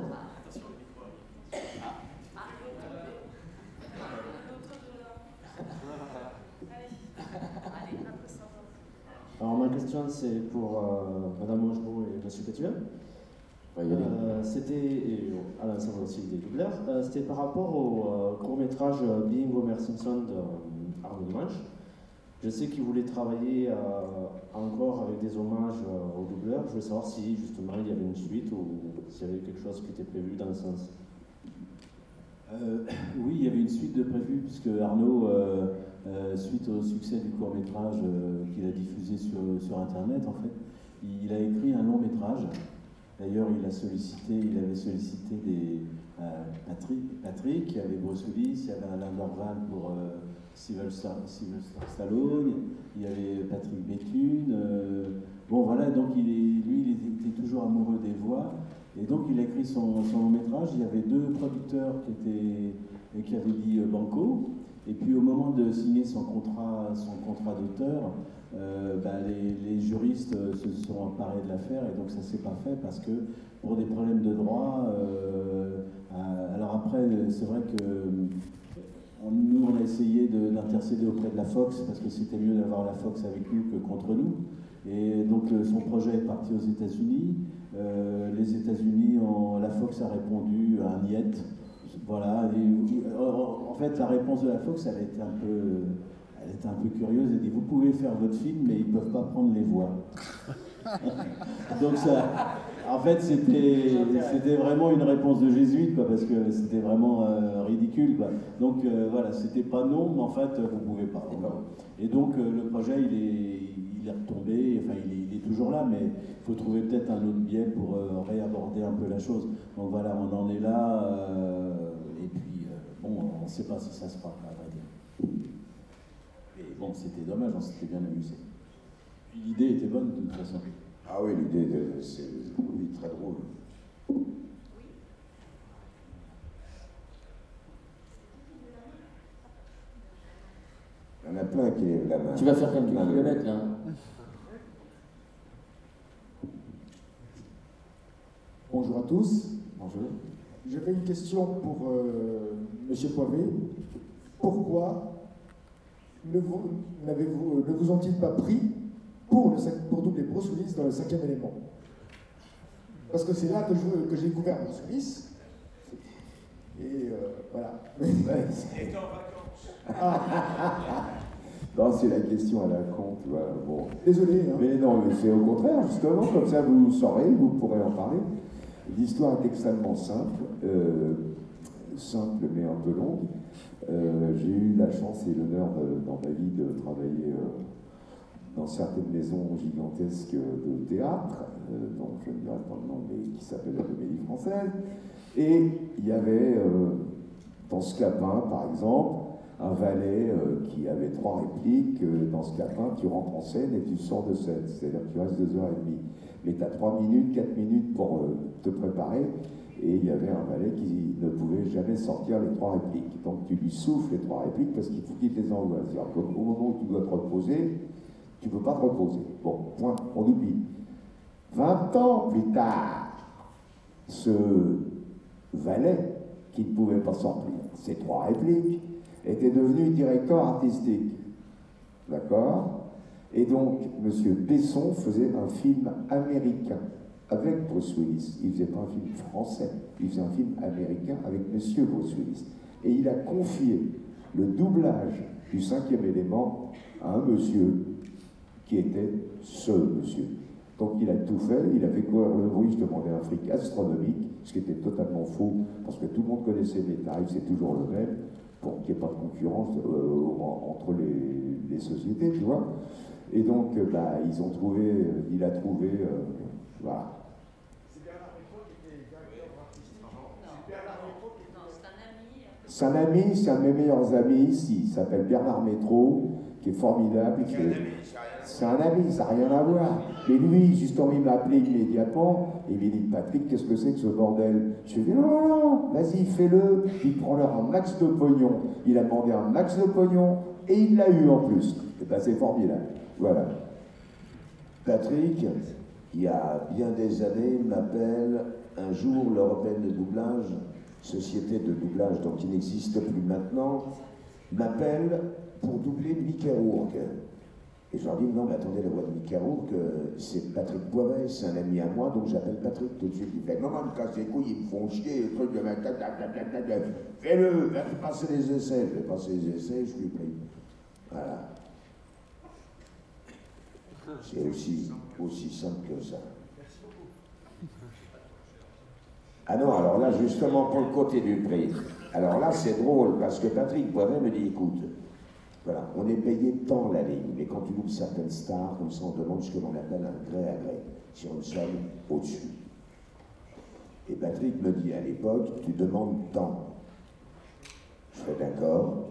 [SPEAKER 11] Alors ma question c'est pour euh, Madame et Monsieur Pétuel. Euh, c'était, doubleurs, Euh, c'était par rapport au euh, court-métrage euh, Being Homer Simpson de Arnaud Dimanche. Je sais qu'il voulait travailler encore avec des hommages aux doubleurs. Je voulais savoir si justement il y avait une suite ou s'il y avait quelque chose qui était prévu dans le sens. <coughs>
[SPEAKER 8] Oui, il y avait une suite de prévue, puisque Arnaud, suite au succès du court métrage euh, qu'il a diffusé sur, sur Internet, en fait, il a écrit un long métrage. D'ailleurs, il sollicité, avait sollicité des euh, Patrick, il y avait Bruce il y avait Alain Dorval pour euh, Sylvester, Stallone, il y avait Patrick Béthune. euh, bon, voilà, donc lui, il était toujours amoureux des voix. Et donc il a écrit son, long métrage. Il y avait deux producteurs qui, étaient, qui avaient dit euh, Banco. Et puis au moment de signer son contrat, son contrat d'auteur, euh, bah, les, juristes euh, se sont emparés de l'affaire et donc ça s'est pas fait parce que pour des problèmes de droit. euh, alors après, c'est vrai que nous on a essayé de- d'intercéder auprès de la Fox parce que c'était mieux d'avoir la Fox avec nous que contre nous. Et donc son projet est parti aux États-Unis. Les États-Unis, la Fox a répondu à un niet. Voilà. Et, euh, en fait, la réponse de la Fox, elle était un peu, elle était un peu curieuse. Elle dit Vous pouvez faire votre film, mais ils ne peuvent pas prendre les voix. <laughs> Donc, ça, en fait, c'était vraiment une réponse de jésuite, quoi, parce que c'était vraiment euh, ridicule. Quoi. Donc, euh, voilà, c'était pas non, mais en fait, vous pouvez pas. Et donc, euh, le projet, il est, il est retombé, enfin, il est, il est toujours là, mais il faut trouver peut-être un autre biais pour réaborder un peu la chose. Donc, voilà, on en est là, sait pas si ça se fera, à vrai dire. Et bon, c'était dommage, on s'était bien amusé. Puis l'idée était bonne, de toute façon.
[SPEAKER 7] Ah oui, l'idée, de- c'est oui, très drôle. Il y en a plein qui lèvent la main.
[SPEAKER 4] Tu vas faire quelques kilomètres là.
[SPEAKER 12] Bonjour à tous.
[SPEAKER 4] Bonjour.
[SPEAKER 12] J'avais une question pour euh, Monsieur Poivet. Pourquoi ne vous, n'avez-vous- ne vous ont-ils pas pris pour, le, pour doubler Bruce Willis dans le cinquième élément? Parce que c'est là que, je- que j'ai découvert Bruce Willis. Et euh, voilà.
[SPEAKER 3] Non, c'est la question à la con, tu vois. Bon.
[SPEAKER 12] Désolé. hein.
[SPEAKER 3] Mais non, mais c'est au contraire, justement, comme ça vous saurez, vous pourrez en parler. L'histoire est extrêmement simple, euh, simple mais un peu longue. Euh, J'ai eu la chance et l'honneur de- dans ma vie de travailler euh, dans certaines maisons gigantesques de théâtre, euh, dont je ne dirai pas le nom, mais qui s'appelle la Comédie Française. Et il y avait, euh, dans ce capin, par exemple, un valet euh, qui avait trois répliques. euh, dans ce capin, tu rentres en scène et tu sors de scène. C'est-à-dire que tu restes deux heures et demie. Mais tu as trois minutes, quatre minutes pour euh, te préparer. Et il y avait un valet qui ne pouvait jamais sortir les trois répliques. Donc tu lui souffles les trois répliques parce qu'il faut qu'il te les envoie. C'est-à-dire qu'au au moment où tu dois te reposer, tu ne peux pas te reposer. Bon, point, on oublie. 20 ans plus tard, ce valet qui ne pouvait pas sortir ces trois répliques était devenu directeur artistique. D'accord? Et donc, M. Besson faisait un film américain avec Bruce Willis. Il ne faisait pas un film français, il faisait un film américain avec M. Bruce Willis. Et il a confié le doublage du cinquième élément à un monsieur qui était ce monsieur. Donc il a tout fait, il a fait courir le bruit, je demandais un fric astronomique, ce qui était totalement faux, parce que tout le monde connaissait mes tarifs, c'est toujours le même, pour qu'il n'y ait pas de concurrence euh, en- entre les, sociétés, tu vois. Et donc, euh, bah, ils ont trouvé, euh, il a trouvé, voilà. C'est un ami, c'est un de mes meilleurs amis ici. Il s'appelle Bernard Métro, qui est formidable. C'est un ami, ça n'a rien à voir. Mais lui, justement, il m'a appelé immédiatement et il m'a dit Patrick, qu'est-ce que c'est que ce bordel? Je lui ai dit non, non, non, vas-y, fais-le. Il prend leur un max de pognon. Il a demandé un max de pognon et il l'a eu en plus. Et ben c'est formidable. Voilà.
[SPEAKER 7] Patrick, il y a bien des années, m'appelle un jour l'Européenne de doublage, société de doublage donc qui n'existe plus maintenant, m'appelle pour doubler Mickey Rourke. Et je leur dis, non, mais attendez, la voix de Mickey Rourke, c'est Patrick Poivet, c'est un ami à moi, donc j'appelle Patrick tout de suite. Il fait, non, non, me casse les couilles, ils me font chier, les trucs de ma fais-le, va passer les essais. Je vais passer les essais, je suis pris. Voilà. C'est aussi, aussi simple que ça. Ah non, alors là, justement, pour le côté du prix, alors là, c'est drôle, parce que Patrick Poivet me dit, écoute, voilà, on est payé tant la ligne, mais quand tu loues certaines stars, comme ça, on demande ce que l'on appelle un gré à gré, sur une somme au-dessus. Et Patrick me dit à l'époque, tu demandes tant. Je fais d'accord,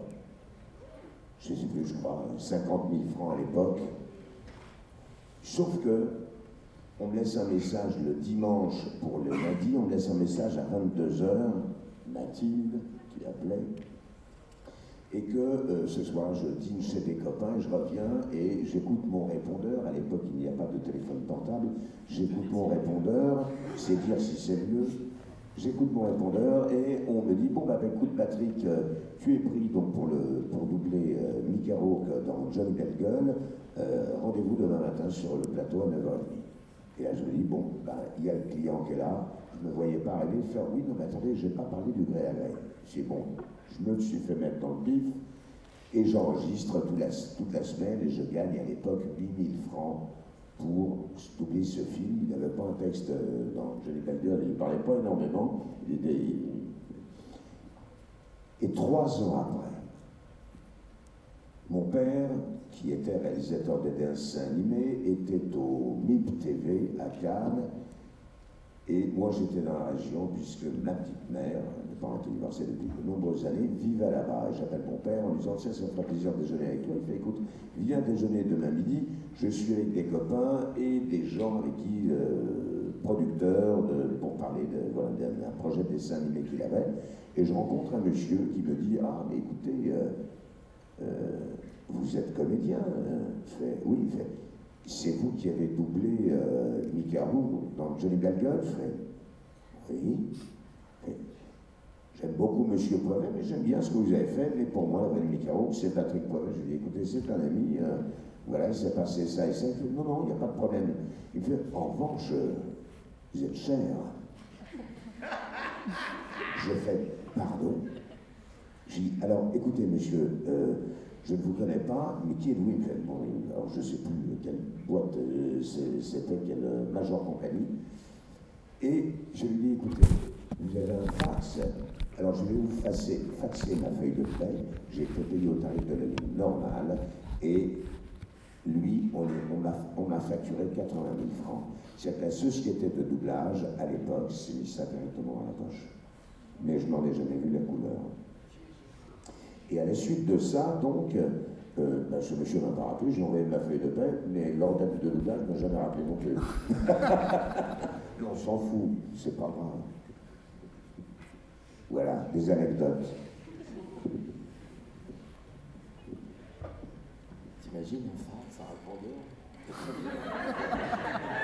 [SPEAKER 7] je sais plus, je crois, 50 000 francs à l'époque. Sauf que on me laisse un message le dimanche pour le lundi, on me laisse un message à 22h, Mathilde, qui appelait, et que euh, ce soir je dîne chez des copains, je reviens et j'écoute mon répondeur. À l'époque, il n'y a pas de téléphone portable. J'écoute mon répondeur, c'est dire si c'est mieux. J'écoute mon répondeur et on me dit Bon, bah, bah, écoute, Patrick, euh, tu es pris pour, le, pour doubler euh, Rourke dans Johnny Belle Gueule. Euh, Rendez-vous demain matin sur le plateau à 9h30. Et là, je me dis Bon, bah, il y a le client qui est là. Je ne me voyais pas arriver faire Oui, non, mais attendez, je n'ai pas parlé du gré à gré. C'est bon, je me suis fait mettre dans le bif et j'enregistre toute la, toute la semaine et je gagne à l'époque 8000 francs pour doubler ce film. Il n'avait pas un texte euh, dans Johnny Gueule, il ne parlait pas énormément. Et trois ans après, mon père, qui était réalisateur de dessins animés, était au MIP TV à Cannes. Et moi, j'étais dans la région, puisque ma petite mère, mes parents étaient divorcés depuis de nombreuses années, vivait là-bas. Et j'appelle mon père en lui disant Tiens, ça me fera plaisir de déjeuner avec toi. Il fait Écoute, viens déjeuner demain midi. Je suis avec des copains et des gens avec qui, euh, producteurs, de- pour parler voilà, d'un d'un projet de dessin animé qu'il avait. Et je rencontre un monsieur qui me dit Ah, mais écoutez, euh, vous êtes comédien euh Je fais Oui, fait c'est vous qui avez doublé euh, Mickey Rourke dans Johnny Je fais, oui. J'aime beaucoup Monsieur Poivet, mais j'aime bien ce que vous avez fait. Mais pour moi, la Rourke, c'est Patrick Poivet. Je lui ai dit, écoutez, c'est un ami. euh, voilà, il s'est passé ça et ça. Il fait, non, non, il n'y a pas de problème. Il fait, en revanche, euh, vous êtes cher. Je fais, pardon. Alors écoutez, monsieur, euh, je ne vous connais pas, mais qui êtes-vous Il je ne sais plus quelle boîte euh, c'est- c'était, quelle euh, major compagnie. Et je lui dis, écoutez, vous avez un fax. Alors je vais vous faxer, ma feuille de paie. J'ai été payé au tarif de la ligne normale. Et lui, on, m'a, facturé 80 000 francs. C'est la société de doublage, à l'époque, mis ça directement à la poche. Mais je n'en ai jamais vu la couleur. Et à la suite de ça, donc, euh, ben, ce monsieur m'a pas rappelé, j'ai envoyé ma feuille de paie, mais l'organe de doublage m'a jamais rappelé non plus. <laughs> on s'en fout, c'est pas grave. Voilà, des anecdotes.
[SPEAKER 4] T'imagines phare, ça répondeur <laughs>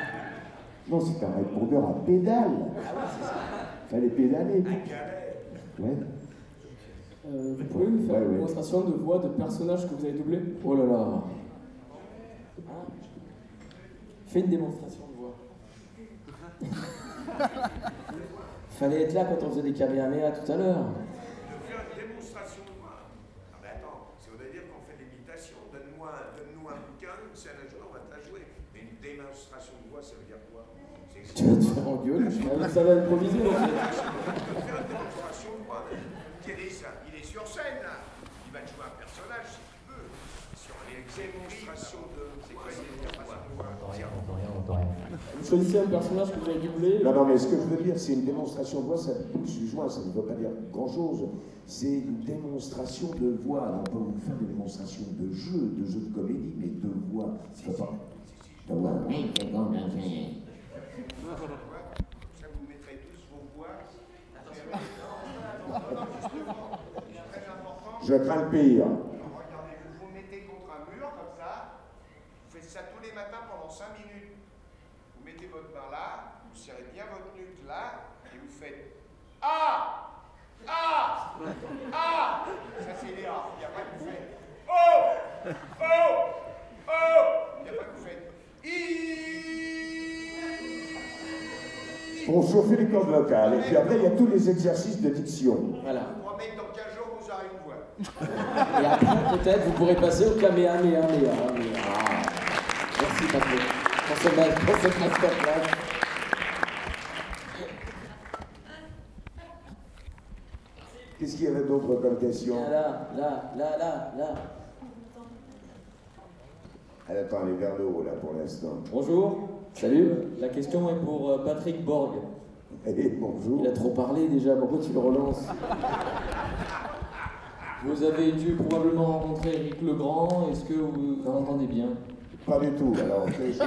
[SPEAKER 3] Non, c'est un répondeur à pédale. Fallait pédaler. Ouais.
[SPEAKER 13] Euh, vous pouvez nous faire
[SPEAKER 3] Ouais,
[SPEAKER 13] une
[SPEAKER 3] ouais.
[SPEAKER 13] démonstration de voix de personnages que vous avez doublés
[SPEAKER 4] Oh là là Hein Fais une démonstration de voix. <laughs> Fallait être là quand on faisait des Kamehameha tout à l'heure.
[SPEAKER 6] De faire une démonstration de voix. Ah ben attends, ça veut dire qu'on fait l'imitation. Donne-moi donne-nous un bouquin, une scène à jouer, on va te la jouer. Mais une démonstration de voix, ça veut dire quoi? C'est
[SPEAKER 4] Tu vas te faire engueuler.
[SPEAKER 13] Ça va improviser en fait. <laughs>
[SPEAKER 6] faire une démonstration de voix. Quel est ça Il est sur scène là. Il va te jouer un personnage si tu veux. Sur les démonstrations de C'est quoi.
[SPEAKER 13] Vous choisissez un personnage que vous avez doublé?
[SPEAKER 7] Non, non, mais ce que je veux dire, c'est une démonstration de voix, ça je joint, ça ne veut pas dire grand-chose. C'est une démonstration de voix. Alors, on peut vous faire des démonstrations de jeu, de jeu de comédie, mais de voix. Ça peut pas. De <laughs> voix.
[SPEAKER 6] Ça vous mettrez tous vos voix. Très important.
[SPEAKER 7] Je crains le pire.
[SPEAKER 6] Alors, regardez, vous vous mettez contre un mur comme ça. Vous faites ça tous les matins pendant 5 minutes. Vous mettez votre main là, vous serrez bien votre nuque là, et vous faites Ah Ah Ah Ça c'est les A. Il n'y a pas que vous faites Oh Oh Oh Il n'y a pas que vous faites I
[SPEAKER 7] Pour chauffer les cordes vocales. Et puis après, il y a tous les exercices de diction.
[SPEAKER 4] Voilà.
[SPEAKER 6] Vous que dans 15 jours, vous aurez une voix. <laughs>
[SPEAKER 4] Et après, peut-être, vous pourrez passer au Kamehameha. Ah. Merci, Patrick, pour ce, pour cette masterclass.
[SPEAKER 7] Qu'est-ce qu'il y avait d'autre comme question
[SPEAKER 4] Là, là, là, là, là.
[SPEAKER 7] Elle attend les vers d'eau, là, pour l'instant.
[SPEAKER 14] Bonjour. Salut. La question est pour euh, Patrick Borg.
[SPEAKER 7] Eh, bonjour.
[SPEAKER 4] Il a trop parlé déjà, pourquoi tu le relances?
[SPEAKER 14] Vous avez dû probablement rencontrer Eric Legrand. Est-ce que vous entendez bien?
[SPEAKER 7] Pas du tout. Alors, que les choses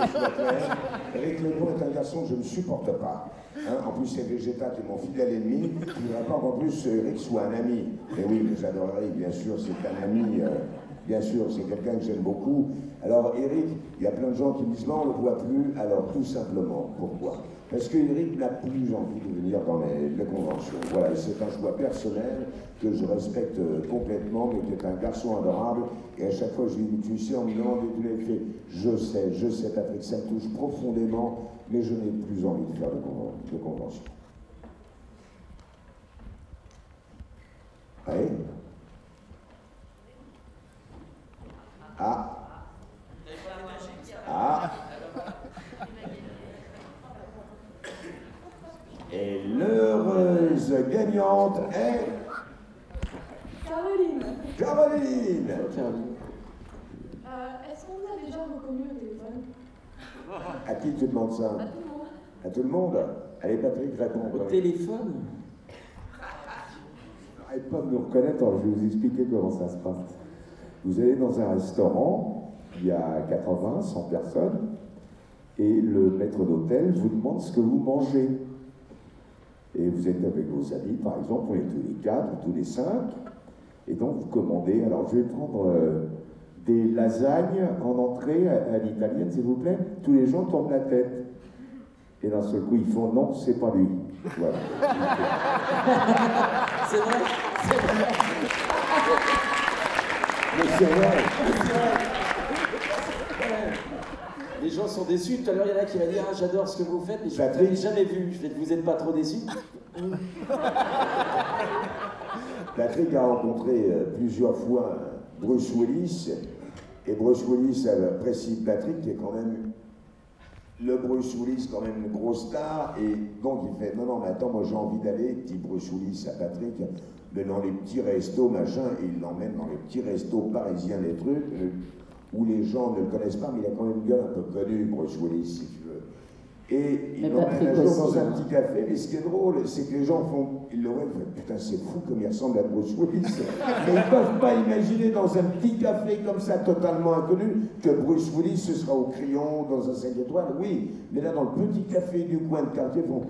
[SPEAKER 7] Eric Legrand est un garçon que je ne supporte pas. Hein, en plus, c'est végétal, qui est mon fidèle ennemi. Je ne voudrais pas qu'en plus Eric soit un ami. Mais oui, mais j'adorerais, bien sûr, c'est un ami. euh, bien sûr, c'est quelqu'un que j'aime beaucoup. Alors, Eric, il y a plein de gens qui me disent, non, on ne le voit plus. Alors, tout simplement, pourquoi? Parce que Eric n'a plus envie de venir dans les, conventions. Voilà, c'est un choix personnel que je respecte euh, complètement, mais qui est un garçon adorable. Et à chaque fois, je lui dis, tu sais, en me demandant des tous les faits, je sais, je sais, Patrick, ça touche profondément, mais je n'ai plus envie de faire de, de convention. Oui Ah Ah Et l'heureuse gagnante est
[SPEAKER 2] Caroline
[SPEAKER 7] Caroline
[SPEAKER 4] Caroline.
[SPEAKER 2] Euh, Est-ce qu'on a déjà reconnu au téléphone?
[SPEAKER 7] À qui tu demandes ça?
[SPEAKER 2] À tout le monde.
[SPEAKER 7] À tout le monde? Allez, Patrick, réponds.
[SPEAKER 4] Au téléphone?
[SPEAKER 3] Arrête pas de me reconnaître, alors je vais vous expliquer comment ça se passe. Vous allez dans un restaurant, il y a 80, 100 personnes, et le maître d'hôtel vous demande ce que vous mangez. Et vous êtes avec vos amis, par exemple, on est tous les quatre ou tous les cinq, et donc vous commandez. Alors je vais prendre euh, des lasagnes en entrée à, à l'italienne, s'il vous plaît. Tous les gens tournent la tête. Et d'un seul coup, ils font non, c'est pas lui. Voilà. <laughs>
[SPEAKER 4] C'est vrai, c'est vrai.
[SPEAKER 3] Mais c'est vrai.
[SPEAKER 4] Les gens sont déçus. Tout à l'heure, il y en a qui m'a dit Ah, j'adore ce que vous faites, mais je ne
[SPEAKER 7] Patrick.
[SPEAKER 4] l'avais jamais vu. Je fais Vous n'êtes pas trop déçus
[SPEAKER 7] Patrick a rencontré euh, plusieurs fois euh, Bruce Willis, et Bruce Willis apprécie Patrick, qui est quand même le Bruce Willis, quand même une grosse star, et donc il fait Non, non, mais attends, moi j'ai envie d'aller, dit Bruce Willis à Patrick, mais dans les petits restos, machin, et il l'emmène dans les petits restos parisiens, des trucs, euh, où les gens ne le connaissent pas, mais il a quand même une gueule un peu connue, Bruce Willis, si tu veux. Et il l'emmène un jour dans un
[SPEAKER 5] hein.
[SPEAKER 7] petit café, mais ce qui est drôle, c'est que les gens font, ils le voient, putain, c'est fou comme il ressemble à Bruce Willis. mais ils ne peuvent pas imaginer dans un petit café comme ça, totalement inconnu, que Bruce Willis, ce sera au crayon, dans un 5 étoiles, oui. Mais là, dans le petit café du coin de quartier, ils font,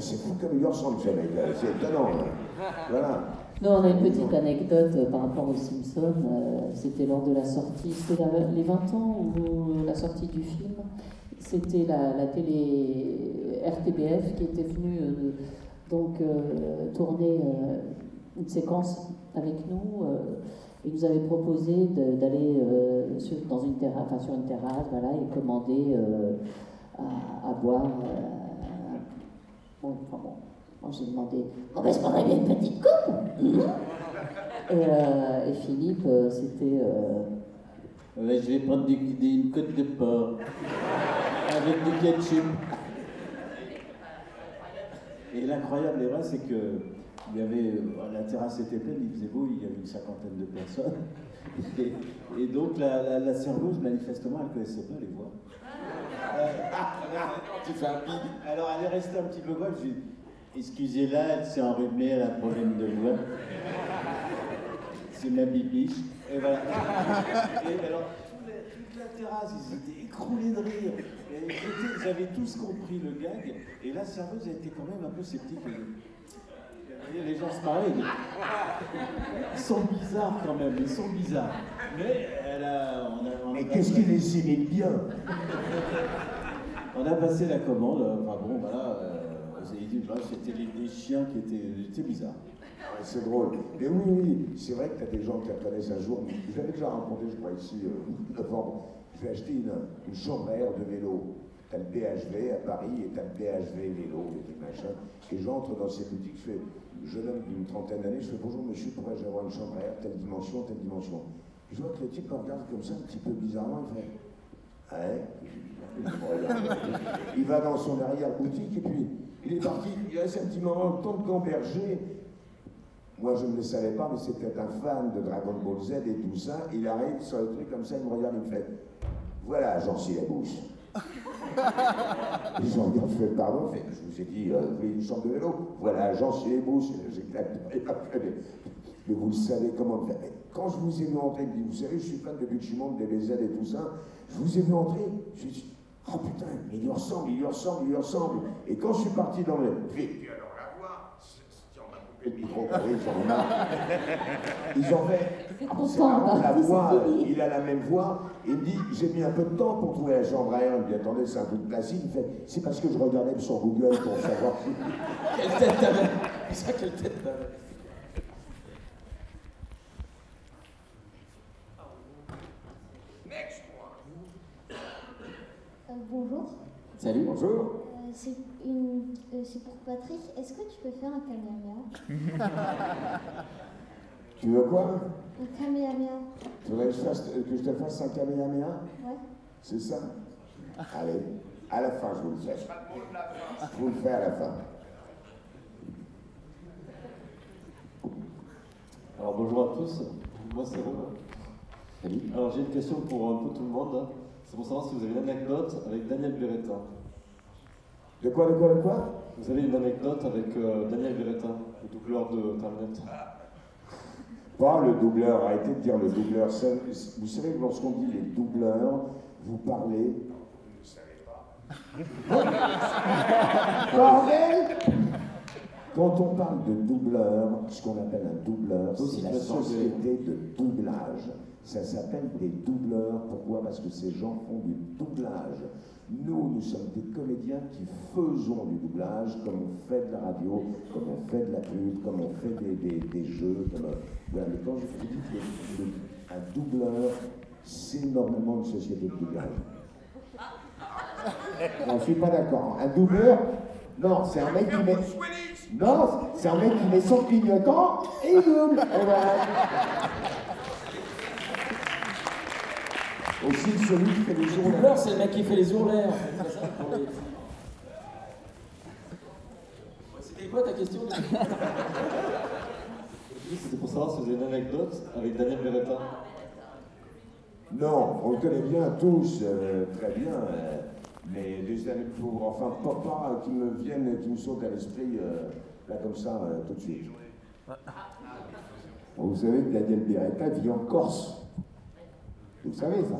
[SPEAKER 7] c'est fou comme il ressemble, ce mec, c'est étonnant. hein. Voilà.
[SPEAKER 5] Nous, on a une petite anecdote euh, par rapport aux Simpsons. euh, C'était lors de la sortie, c'était les 20 ans ou euh, la sortie du film. C'était la, télé RTBF qui était venue donc tourner une séquence avec nous. et nous avait proposé d'aller sur, une terrasse, sur une terrasse, voilà, et commander à boire. Bon, enfin bon, moi j'ai demandé, on va se prendre bien une petite coupe et, euh, et Philippe, euh, c'était. euh,
[SPEAKER 8] Ouais, je vais prendre des, des- une côte de porc avec du ketchup. Et l'incroyable vrai, c'est que il y avait, la terrasse était pleine, il faisait beau, il y avait une cinquantaine de personnes. Et, et donc la, la, la serveuse, manifestement, elle ne connaissait pas les voix. <laughs> Tu fais un. Alors elle est restée un petit peu quoi, je lui ai dit, excusez-la, elle s'est enrhumée, elle a un problème de voix. C'est ma bibiche. Et voilà. Et alors, toute la, terrasse, ils étaient écroulés de rire. Et ils, étaient- ils avaient tous compris le gag. Et la serveuse a été quand même un peu sceptique. Les gens se marraient. ils sont bizarres quand même, ils sont bizarres. Mais elle a, on a, on a
[SPEAKER 7] Mais qu'est-ce qu'il les imite bien?
[SPEAKER 8] On a passé la commande. euh, Enfin bon, voilà. euh, disent, bah, C'était les, chiens qui étaient, étaient bizarres.
[SPEAKER 7] Ouais, c'est drôle. Mais oui, oui, c'est vrai que tu as des gens qui reconnaissent un jour. Je l'avais déjà rencontré, je crois, ici, euh, novembre. Je vais acheter une, une chambre à air de vélo. Tu as le BHV à Paris et tu as le BHV vélo, les trucs machin. Et j'entre dans ces boutiques, je fais, jeune homme d'une trentaine d'années, je fais bonjour monsieur, pourrais-je avoir une chambre à air, telle dimension, telle dimension? Je vois que le type me regarde comme ça, un petit peu bizarrement, il fait Ouais. Il va dans son arrière-boutique et puis il est parti. Il reste un petit moment, le temps de gamberger. Moi, je ne le savais pas, mais peut-être un fan de Dragon Ball Z et tout ça. Il arrive sur le truc comme ça, il me regarde, il me fait Voilà, j'en suis la bouche. Regarde, je fais Pardon, je vous ai dit, euh, une chambre de vélo Voilà, j'en suis les bouches. J'éclate. Mais vous le savez comment faire. Quand je vous ai vu entrer, il me dit, vous savez, je suis fan suis membre des BZ et tout ça. Je vous ai vu entrer, je me suis dit, oh putain, mais il lui ressemble, il lui ressemble, il lui ressemble. Et quand je suis parti dans le.
[SPEAKER 6] Et puis alors la voix, si on a coupé
[SPEAKER 7] le micro, oui, j'en ai marre. Ils ont fait.
[SPEAKER 5] C'est
[SPEAKER 7] Ah,
[SPEAKER 5] content,
[SPEAKER 7] c'est marrant, la
[SPEAKER 5] c'est
[SPEAKER 7] voix, il a la même voix. Il me dit, j'ai mis un peu de temps pour trouver la chambre à air. Il me dit, attendez, c'est un truc classique. Il fait, c'est parce que je regardais sur Google pour savoir. <laughs>
[SPEAKER 4] Quelle tête t'avais? Ça, quelle tête t'avais
[SPEAKER 6] Next one.
[SPEAKER 15] Euh, bonjour.
[SPEAKER 4] Salut.
[SPEAKER 7] Bonjour.
[SPEAKER 15] Euh, c'est une, euh, c'est pour Patrick. Est-ce que tu peux faire un kamehameha <laughs>
[SPEAKER 7] Tu veux quoi?
[SPEAKER 15] Un kamehameha.
[SPEAKER 7] Tu voudrais que je, fasse- que je te fasse un kamehameha?
[SPEAKER 15] Ouais.
[SPEAKER 7] C'est ça? Allez, à la fin, je vous le fais. Je vous le fais à la fin.
[SPEAKER 16] Alors bonjour à tous, moi c'est Romain. Alors j'ai une question pour un peu tout le monde. hein. C'est pour savoir si vous avez une anecdote avec Daniel Beretta.
[SPEAKER 7] De quoi, de quoi, de quoi?
[SPEAKER 16] Vous avez une anecdote avec euh, Daniel Beretta, le doubleur de Terminator.
[SPEAKER 7] Pas le doubleur, arrêtez de dire le doubleur. Vous savez que lorsqu'on dit les doubleurs, vous parlez.
[SPEAKER 6] Vous ne savez pas. <laughs>
[SPEAKER 7] Bordel Quand on parle de doubleur, ce qu'on appelle un doubleur,
[SPEAKER 16] Aussi
[SPEAKER 7] c'est la société de doublage. Ça s'appelle des doubleurs. Pourquoi? Parce que ces gens font du doublage. Nous, nous sommes des comédiens qui faisons du doublage, comme on fait de la radio, comme on fait de la pub, comme on fait des, des- des jeux. Comme, euh. Mais quand je vous dis que le- un doubleur, c'est normalement une société de doublage. Je ne suis pas d'accord. Un doubleur, non, c'est un mec qui met. Non, c'est un mec qui met son clignotant et il double. Aussi celui qui fait les
[SPEAKER 4] doubleur, c'est le mec qui fait les les- C'était quoi ta question <laughs>
[SPEAKER 16] C'était pour savoir si vous avez une anecdote avec Daniel Beretta.
[SPEAKER 7] Non, on le connaît bien tous, euh, très bien. euh, Mais des années pour, enfin, pas, pas qui me viennent, qui me sautent à l'esprit, euh, là comme ça, euh, tout de suite.
[SPEAKER 3] Vous savez que Daniel Beretta vit en Corse. Vous savez ça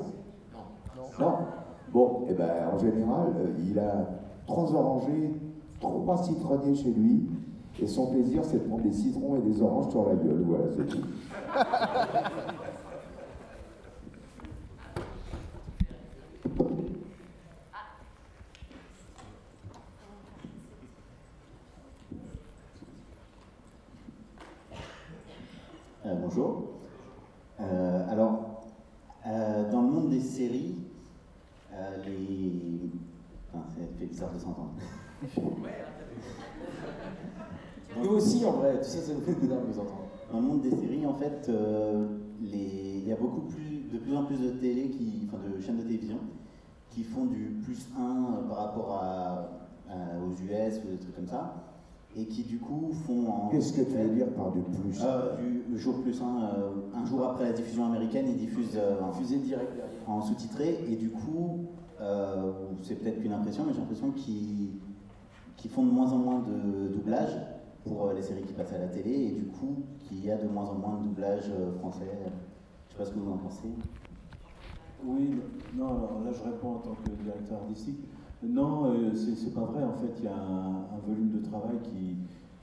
[SPEAKER 3] Non. Bon, et ben en général, euh, il a trois orangers, trois citronniers chez lui, et son plaisir c'est de prendre des citrons et des oranges sur la gueule. Voilà, c'est tout.
[SPEAKER 17] Euh, bonjour. Euh, alors, euh, dans le monde des séries, euh, les. Enfin, ça fait bizarre de s'entendre.
[SPEAKER 4] Nous aussi, en vrai, tout ça, ça nous fait bizarre de nous entendre.
[SPEAKER 17] Dans le monde des séries, en fait, euh, les- il y a beaucoup plus, de plus en plus de télé, qui, enfin de chaînes de télévision, qui font du plus 1 par rapport à, à- aux US ou des trucs comme ça, et qui du coup font en.
[SPEAKER 7] Qu'est-ce que tu veux dire par du plus
[SPEAKER 17] Euh, du le jour plus 1, un jour après la diffusion américaine, ils diffusent euh, en,
[SPEAKER 4] direct
[SPEAKER 17] en sous-titré, et du coup, euh, c'est peut-être qu'une impression, mais j'ai l'impression qu'ils qu'ils font de moins en moins de doublage pour euh, les séries qui passent à la télé, et du coup, qu'il y a de moins en moins de doublage euh, français. Je sais pas ce que vous en pensez.
[SPEAKER 8] Oui, non, alors là je réponds en tant que directeur artistique. Non, euh, c'est pas vrai. En fait, il y a un volume de travail qui,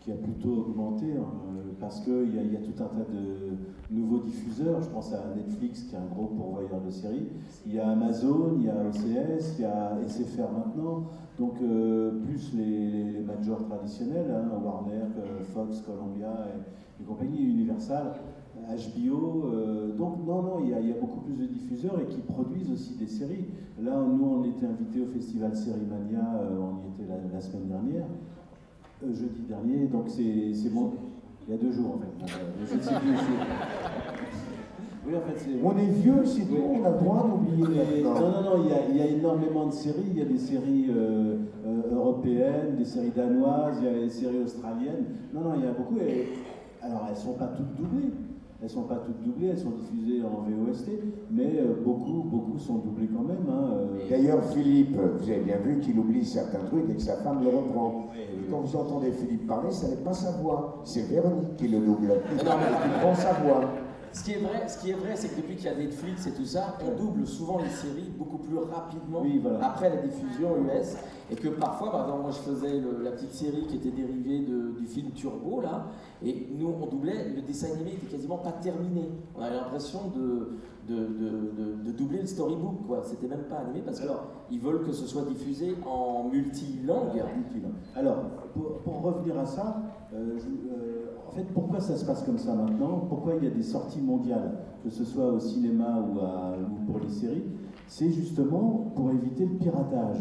[SPEAKER 8] qui a plutôt augmenté hein, euh, parce qu'il y, a- y a tout un tas de nouveaux diffuseurs. Je pense à Netflix qui est un gros pourvoyeur de séries. Il y a Amazon, il y a OCS, il y a SFR maintenant. Donc, euh, plus les, les- majors traditionnels, hein, Warner, euh, Fox, Columbia et, compagnie, Universal. HBO, donc non, non, il y, a, beaucoup plus de diffuseurs et qui produisent aussi des séries. Là, nous, on était invités au festival Sérimania, on y était la, semaine dernière, jeudi dernier, donc c'est bon, il y a deux jours en fait. Euh, sais plus, Oui, en fait.
[SPEAKER 3] On est vieux, c'est tout, on a le droit d'oublier
[SPEAKER 8] non, non, non, il y, a, il y a énormément de séries. Il y a des séries euh, euh, européennes, des séries danoises, il y a des séries australiennes. Non, non, il y a beaucoup. Et, alors, elles ne sont pas toutes doublées. Elles sont pas toutes doublées, elles sont diffusées en VOST, mais euh, beaucoup, beaucoup sont doublées quand même. hein, euh.
[SPEAKER 7] D'ailleurs, Philippe, vous avez bien vu qu'il oublie certains trucs et que sa femme le reprend. Quand vous entendez Philippe parler, ça n'est pas sa voix, c'est Véronique qui le double.
[SPEAKER 4] Non, mais- <laughs>
[SPEAKER 7] qui prend sa voix.
[SPEAKER 4] Ce qui est vrai, ce qui est vrai, c'est que depuis qu'il y a Netflix et tout ça, on double souvent les séries beaucoup plus rapidement après la diffusion US, et que parfois, par exemple, moi je faisais le- la petite série qui était dérivée de- du film Turbo là, et nous on doublait, le dessin animé était quasiment pas terminé. On avait l'impression de, de, de- de- de doubler le storybook, quoi. C'était même pas animé parce qu'ils veulent que ce soit diffusé en multilangue.
[SPEAKER 8] Alors, pour, pour revenir à ça, euh, je- euh, en fait, pourquoi ça se passe comme ça maintenant Pourquoi il y a des sorties mondiales, que ce soit au cinéma ou, à- ou pour les séries C'est justement pour éviter le piratage.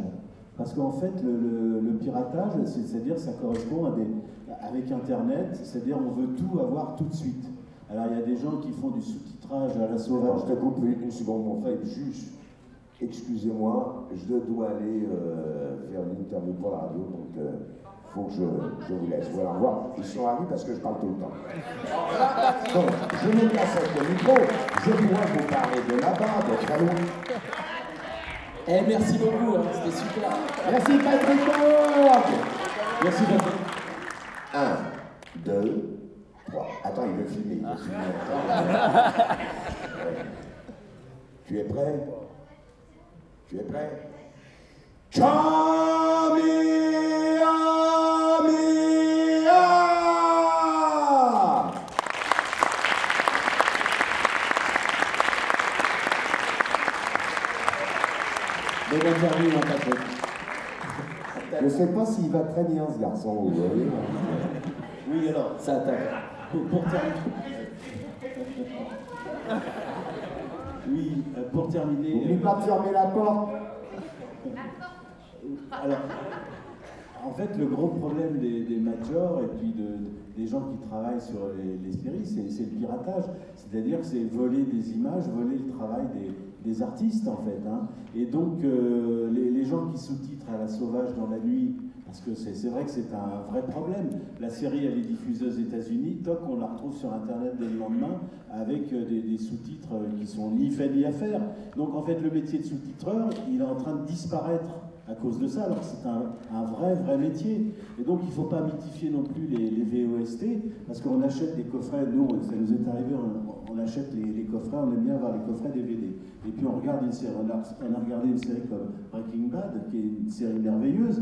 [SPEAKER 8] Parce qu'en fait, le, le- le piratage, c'est- c'est-à-dire ça correspond à des, avec Internet, c'est-à-dire on veut tout avoir tout de suite. Alors il y a des gens qui font du sous-titrage à la sauvage.
[SPEAKER 7] Je te coupe une seconde, mon frère. Juste, excusez-moi, je dois aller euh, faire une interview pour la radio, donc il faut que je, je vous laisse. Voilà, au revoir. Ils sont ravis parce que je parle tout le temps. Donc, je me place avec le micro. Je pourrais vous parler de là-bas, de très loin.
[SPEAKER 4] Eh, merci beaucoup, hein, c'était super.
[SPEAKER 7] Merci Patrick
[SPEAKER 8] Merci Patrick.
[SPEAKER 7] Un, deux, trois. Attends, il veut filmer. il veut filmer. Attends. Ouais. Tu es prêt? Tu es prêt? Kamehameha
[SPEAKER 8] Patrick.
[SPEAKER 3] Je sais pas s'il va très bien ce garçon, vous voyez.
[SPEAKER 8] Oui, alors,
[SPEAKER 4] ça attaque.
[SPEAKER 8] Pour, terminer. Oui, euh, pour terminer.
[SPEAKER 3] N'oublie pas de fermer la porte.
[SPEAKER 8] Alors, en fait, le gros problème des, des majors et puis de- des gens qui travaillent sur les, les séries, c'est c'est le piratage. C'est-à-dire que c'est voler des images, voler le travail des, des artistes, en fait. hein. Et donc, euh, les, gens qui sous-titrent à la sauvage dans la nuit, parce que c'est c'est vrai que c'est un vrai problème. La série, elle est diffusée aux États-Unis, toc, on la retrouve sur Internet dès le lendemain avec euh, des, des sous-titres euh, qui sont ni faits ni à faire. Donc, en fait, le métier de sous-titreur, il est en train de disparaître à cause de ça, alors que c'est un, un vrai, vrai métier. Et donc il ne faut pas mythifier non plus les, les VOST, parce qu'on achète des coffrets, nous, ça nous est arrivé, on, on achète les, les coffrets, on aime bien avoir les coffrets DVD. Et puis on regarde une série, on a, on a regardé une série comme Breaking Bad, qui est une série merveilleuse,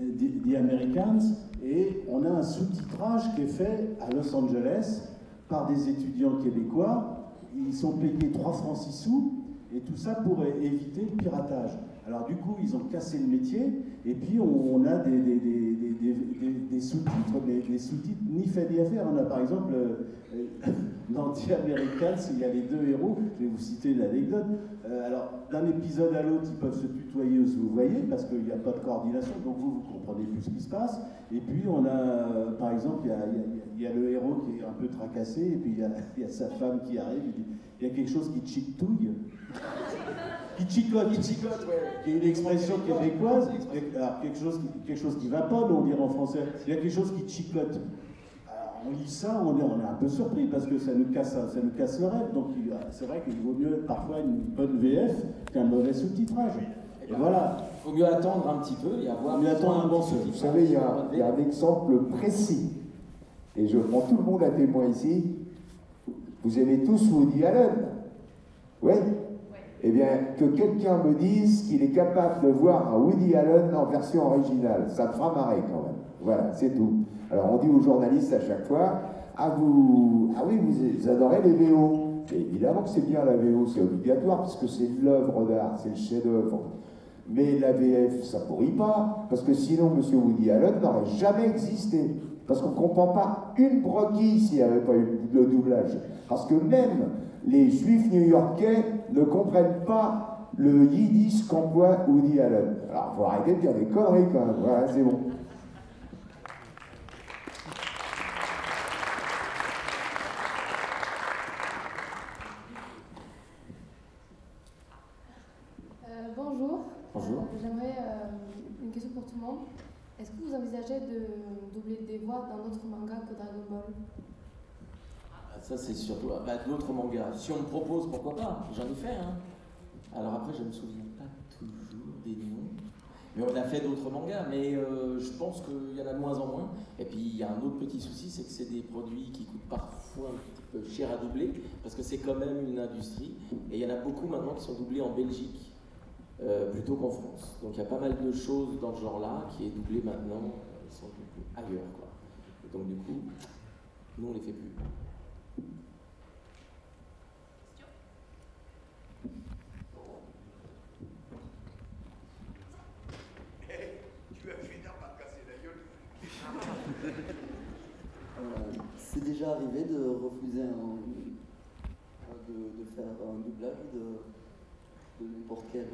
[SPEAKER 8] euh, The, The Americans, et on a un sous-titrage qui est fait à Los Angeles par des étudiants québécois. Ils sont payés 3 francs 6 sous, et tout ça pour éviter le piratage. Alors du coup, ils ont cassé le métier, et puis on, a des, sous-titres, des, des sous-titres ni fait ni à. On a par exemple, euh, <laughs> dans The Americans, il y a les deux héros, je vais vous citer l'anecdote. Euh, alors, d'un épisode à l'autre, ils peuvent se tutoyer vous voyez, parce qu'il n'y a pas de coordination, donc vous, vous comprenez plus ce qui se passe. Et puis, on a, euh, par exemple, il y a, le héros qui est un peu tracassé, et puis il y a, <laughs> il y a sa femme qui arrive, il y a quelque chose qui chictouille. Qui chicote, qui chicote, qui est une expression québécoise, alors quelque chose, qui- quelque chose qui va pas, nous on dirait en français, il y a quelque chose qui chicote. Alors, on lit ça, on est, on est un peu surpris parce que ça nous casse, ça nous casse le rêve. Donc il- c'est vrai qu'il vaut mieux parfois une bonne VF qu'un mauvais sous-titrage. Et voilà.
[SPEAKER 4] Il vaut mieux attendre un petit peu et avoir
[SPEAKER 8] mieux attendre un bon
[SPEAKER 3] Vous
[SPEAKER 4] sous-titrage.
[SPEAKER 3] savez, il y, a, il y a un exemple précis, et je prends tout le monde à témoin ici. Vous aimez tous Woody Allen Oui Eh bien, que quelqu'un me dise qu'il est capable de voir un Woody Allen en version originale. Ça me fera marrer quand même. Voilà, c'est tout. Alors, on dit aux journalistes à chaque fois Ah, vous, ah oui, vous, adorez les VO. Et évidemment que c'est bien la VO, c'est obligatoire, parce que c'est l'œuvre d'art, c'est le chef-d'œuvre. Mais la VF, ça pourrit pas, parce que sinon, M. Woody Allen n'aurait jamais existé. Parce qu'on ne comprend pas une broquille s'il n'y avait pas eu le doublage. Parce que même les juifs new-yorkais ne comprennent pas le yiddish qu'emploie Woody Allen. Alors, faut arrêter de dire des conneries quand même. Voilà, c'est bon.
[SPEAKER 18] Euh, bonjour.
[SPEAKER 4] Bonjour.
[SPEAKER 18] Euh, J'aimerais euh, une question pour tout le monde. Est-ce que vous envisagez de doubler des voix dans d'autres mangas que Dragon Ball?
[SPEAKER 4] Ça, c'est surtout ah, bah, d'autres mangas. Si on me propose, pourquoi pas? J'en ai fait, hein. Alors après, je ne me souviens pas toujours des noms. Mais on a fait d'autres mangas, mais euh, je pense qu'il y en a de moins en moins. Et puis, il y a un autre petit souci, c'est que c'est des produits qui coûtent parfois un petit peu cher à doubler, parce que c'est quand même une industrie. Et il y en a beaucoup maintenant qui sont doublés en Belgique, euh, plutôt qu'en France. Donc il y a pas mal de choses dans ce genre-là qui est doublé maintenant, euh, ils sont doublés ailleurs. Donc du coup, nous on les fait plus.
[SPEAKER 6] Tu vas finir par te casser la gueule.
[SPEAKER 19] Euh, c'est déjà arrivé de refuser un, de, de faire un doublage de, de n'importe quel.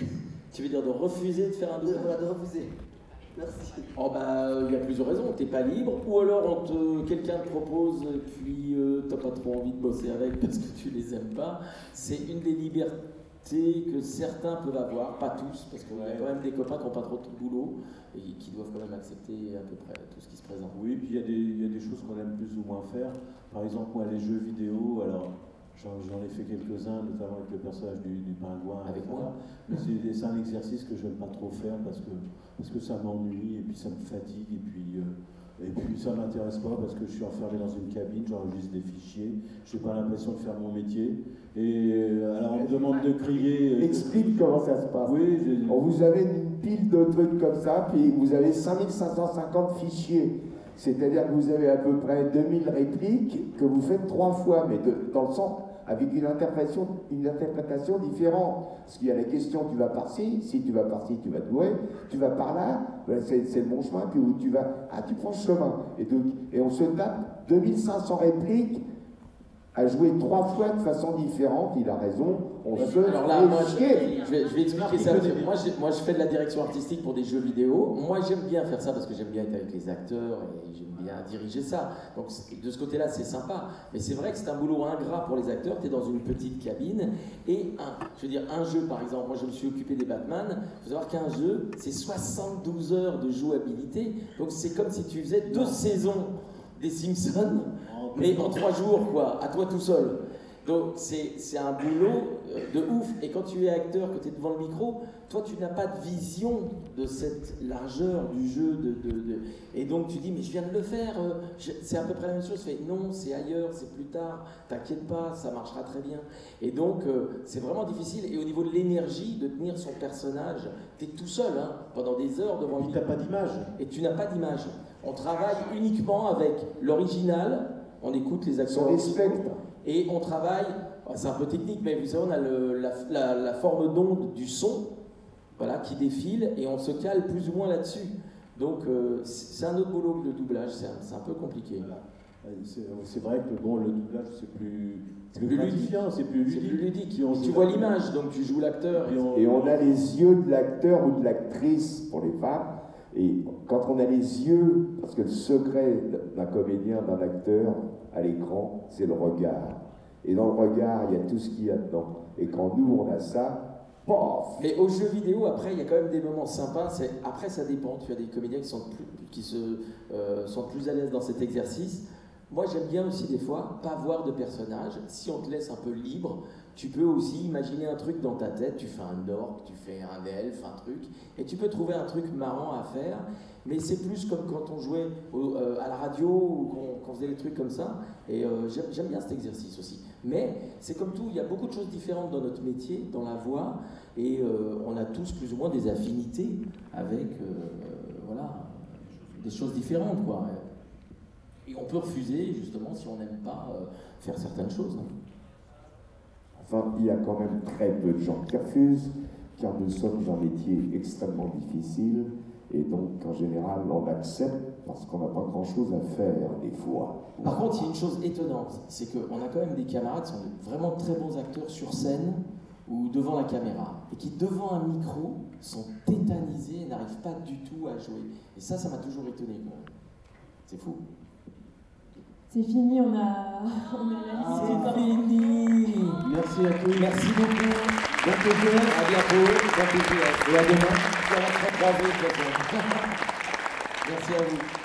[SPEAKER 19] euh, <laughs>
[SPEAKER 4] Tu veux dire de refuser de faire un doublage
[SPEAKER 19] de refuser. Merci.
[SPEAKER 4] Oh bah il y a plusieurs raisons, t'es pas libre, ou alors on te, quelqu'un te propose et puis euh, t'as pas trop envie de bosser avec parce que tu les aimes pas. C'est une des libertés que certains peuvent avoir, pas tous, parce y a quand même des copains qui n'ont pas trop de boulot et qui doivent quand même accepter à peu près tout ce qui se présente.
[SPEAKER 8] Oui, puis il y, a des- il y a des choses qu'on aime plus ou moins faire. Par exemple, moi, les jeux vidéo, alors j'en ai fait quelques-uns, notamment avec le personnage du, du pingouin.
[SPEAKER 4] Avec
[SPEAKER 8] etc.
[SPEAKER 4] moi
[SPEAKER 8] Mais c'est c'est un exercice que je n'aime pas trop faire parce que, parce que ça m'ennuie et puis ça me fatigue et puis, euh, et puis ça m'intéresse pas parce que je suis enfermé dans une cabine, j'enregistre des fichiers, je n'ai pas l'impression de faire mon métier. Et euh, alors on me demande de crier. euh,
[SPEAKER 3] Explique comment ça se passe.
[SPEAKER 8] Oui,
[SPEAKER 3] On vous avez une pile de trucs comme ça, puis vous avez 5550 fichiers. C'est-à-dire que vous avez à peu près 2000 répliques que vous faites trois fois, mais de- dans le sens avec une interprétation, une différente. Parce qu'il y a la question, tu vas par-ci, si tu vas par-ci, tu vas te tu vas par là, ben, c'est c'est le bon chemin, puis où tu vas, ah, tu prends ce chemin. Et, donc, et on se tape 2500 répliques à jouer trois fois de façon différente, il a raison, on se
[SPEAKER 4] Alors là,
[SPEAKER 3] fait chier.
[SPEAKER 4] je vais, je vais expliquer ça. Moi moi, je fais de la direction artistique pour des jeux vidéo. Moi, j'aime bien faire ça parce que j'aime bien être avec les acteurs et j'aime bien diriger ça. Donc, de ce côté-là, c'est sympa. Mais c'est vrai que c'est un boulot ingrat pour les acteurs. Tu es dans une petite cabine et un, je veux dire, un jeu, par exemple, moi, je me suis occupé des Batman. Il faut savoir qu'un jeu, c'est 72 heures de jouabilité. Donc, c'est comme si tu faisais deux saisons des Simpsons, mais en trois jours, quoi, à toi tout seul. Donc c'est un boulot euh, de ouf. Et quand tu es acteur, que tu es devant le micro, toi tu n'as pas de vision de cette largeur du jeu. De, de- de- Et donc tu dis, mais je viens de le faire, euh, c'est à peu près la même chose. Fais, non, c'est ailleurs, c'est plus tard, t'inquiète pas, ça marchera très bien. Et donc euh, c'est vraiment difficile. Et au niveau de l'énergie, de tenir son personnage, tu es tout seul hein, pendant des heures devant lui.
[SPEAKER 8] Tu n'as pas d'image.
[SPEAKER 4] Et tu n'as pas d'image. On travaille uniquement avec l'original, on écoute les acteurs.
[SPEAKER 3] On respecte.
[SPEAKER 4] Et on travaille, c'est un peu technique, mais vous savez, on a le- la, la- la forme d'onde du son voilà, qui défile et on se cale plus ou moins là-dessus. Donc euh, c'est un autre boulot que le doublage, c'est un, peu compliqué.
[SPEAKER 8] Euh, C'est vrai que bon, le doublage, c'est plus,
[SPEAKER 4] C'est
[SPEAKER 8] plus
[SPEAKER 4] plus ludique.
[SPEAKER 8] plus ludique. on
[SPEAKER 4] Tu vois l'image, donc tu joues l'acteur.
[SPEAKER 3] Et on a les yeux de l'acteur ou de l'actrice pour les femmes. Et quand on a les yeux, parce que le secret d'un comédien, d'un acteur à l'écran, c'est le regard. Et dans le regard, il y a tout ce qu'il y a dedans. Et quand nous, on a ça,
[SPEAKER 4] Mais aux jeux vidéo, après, il y a quand même des moments sympas. Après, ça dépend. Tu as des comédiens qui sont plus, qui se euh, sont plus à l'aise dans cet exercice. Moi, j'aime bien aussi des fois pas voir de personnage. Si on te laisse un peu libre, tu peux aussi imaginer un truc dans ta tête. Tu fais un orc, tu fais un elfe, un truc, et tu peux trouver un truc marrant à faire. Mais c'est plus comme quand on jouait euh, à la radio ou qu'on faisait des trucs comme ça. Et euh, j'aime bien cet exercice aussi. Mais c'est comme tout, il y a beaucoup de choses différentes dans notre métier, dans la voix, et euh, on a tous plus ou moins des affinités avec voilà, des choses différentes. Quoi. Et on peut refuser, justement, si on n'aime pas faire certaines choses. hein.
[SPEAKER 3] Enfin, il y a quand même très peu de gens qui refusent, car nous sommes un métier extrêmement difficile. Et donc, en général, on accepte parce qu'on n'a pas grand-chose à faire, des fois.
[SPEAKER 4] Par contre, il y a une chose étonnante, c'est qu'on a quand même des camarades qui sont vraiment très bons acteurs sur scène ou devant la caméra, et qui devant un micro sont tétanisés et n'arrivent pas du tout à jouer. Et ça, ça m'a toujours étonné. C'est fou.
[SPEAKER 2] C'est fini, on a, <laughs> on a la liste.
[SPEAKER 4] C'est fini
[SPEAKER 8] Merci à tous.
[SPEAKER 4] Merci beaucoup. Bon plaisir. À bientôt. Bon plaisir. Et à demain. Merci à vous.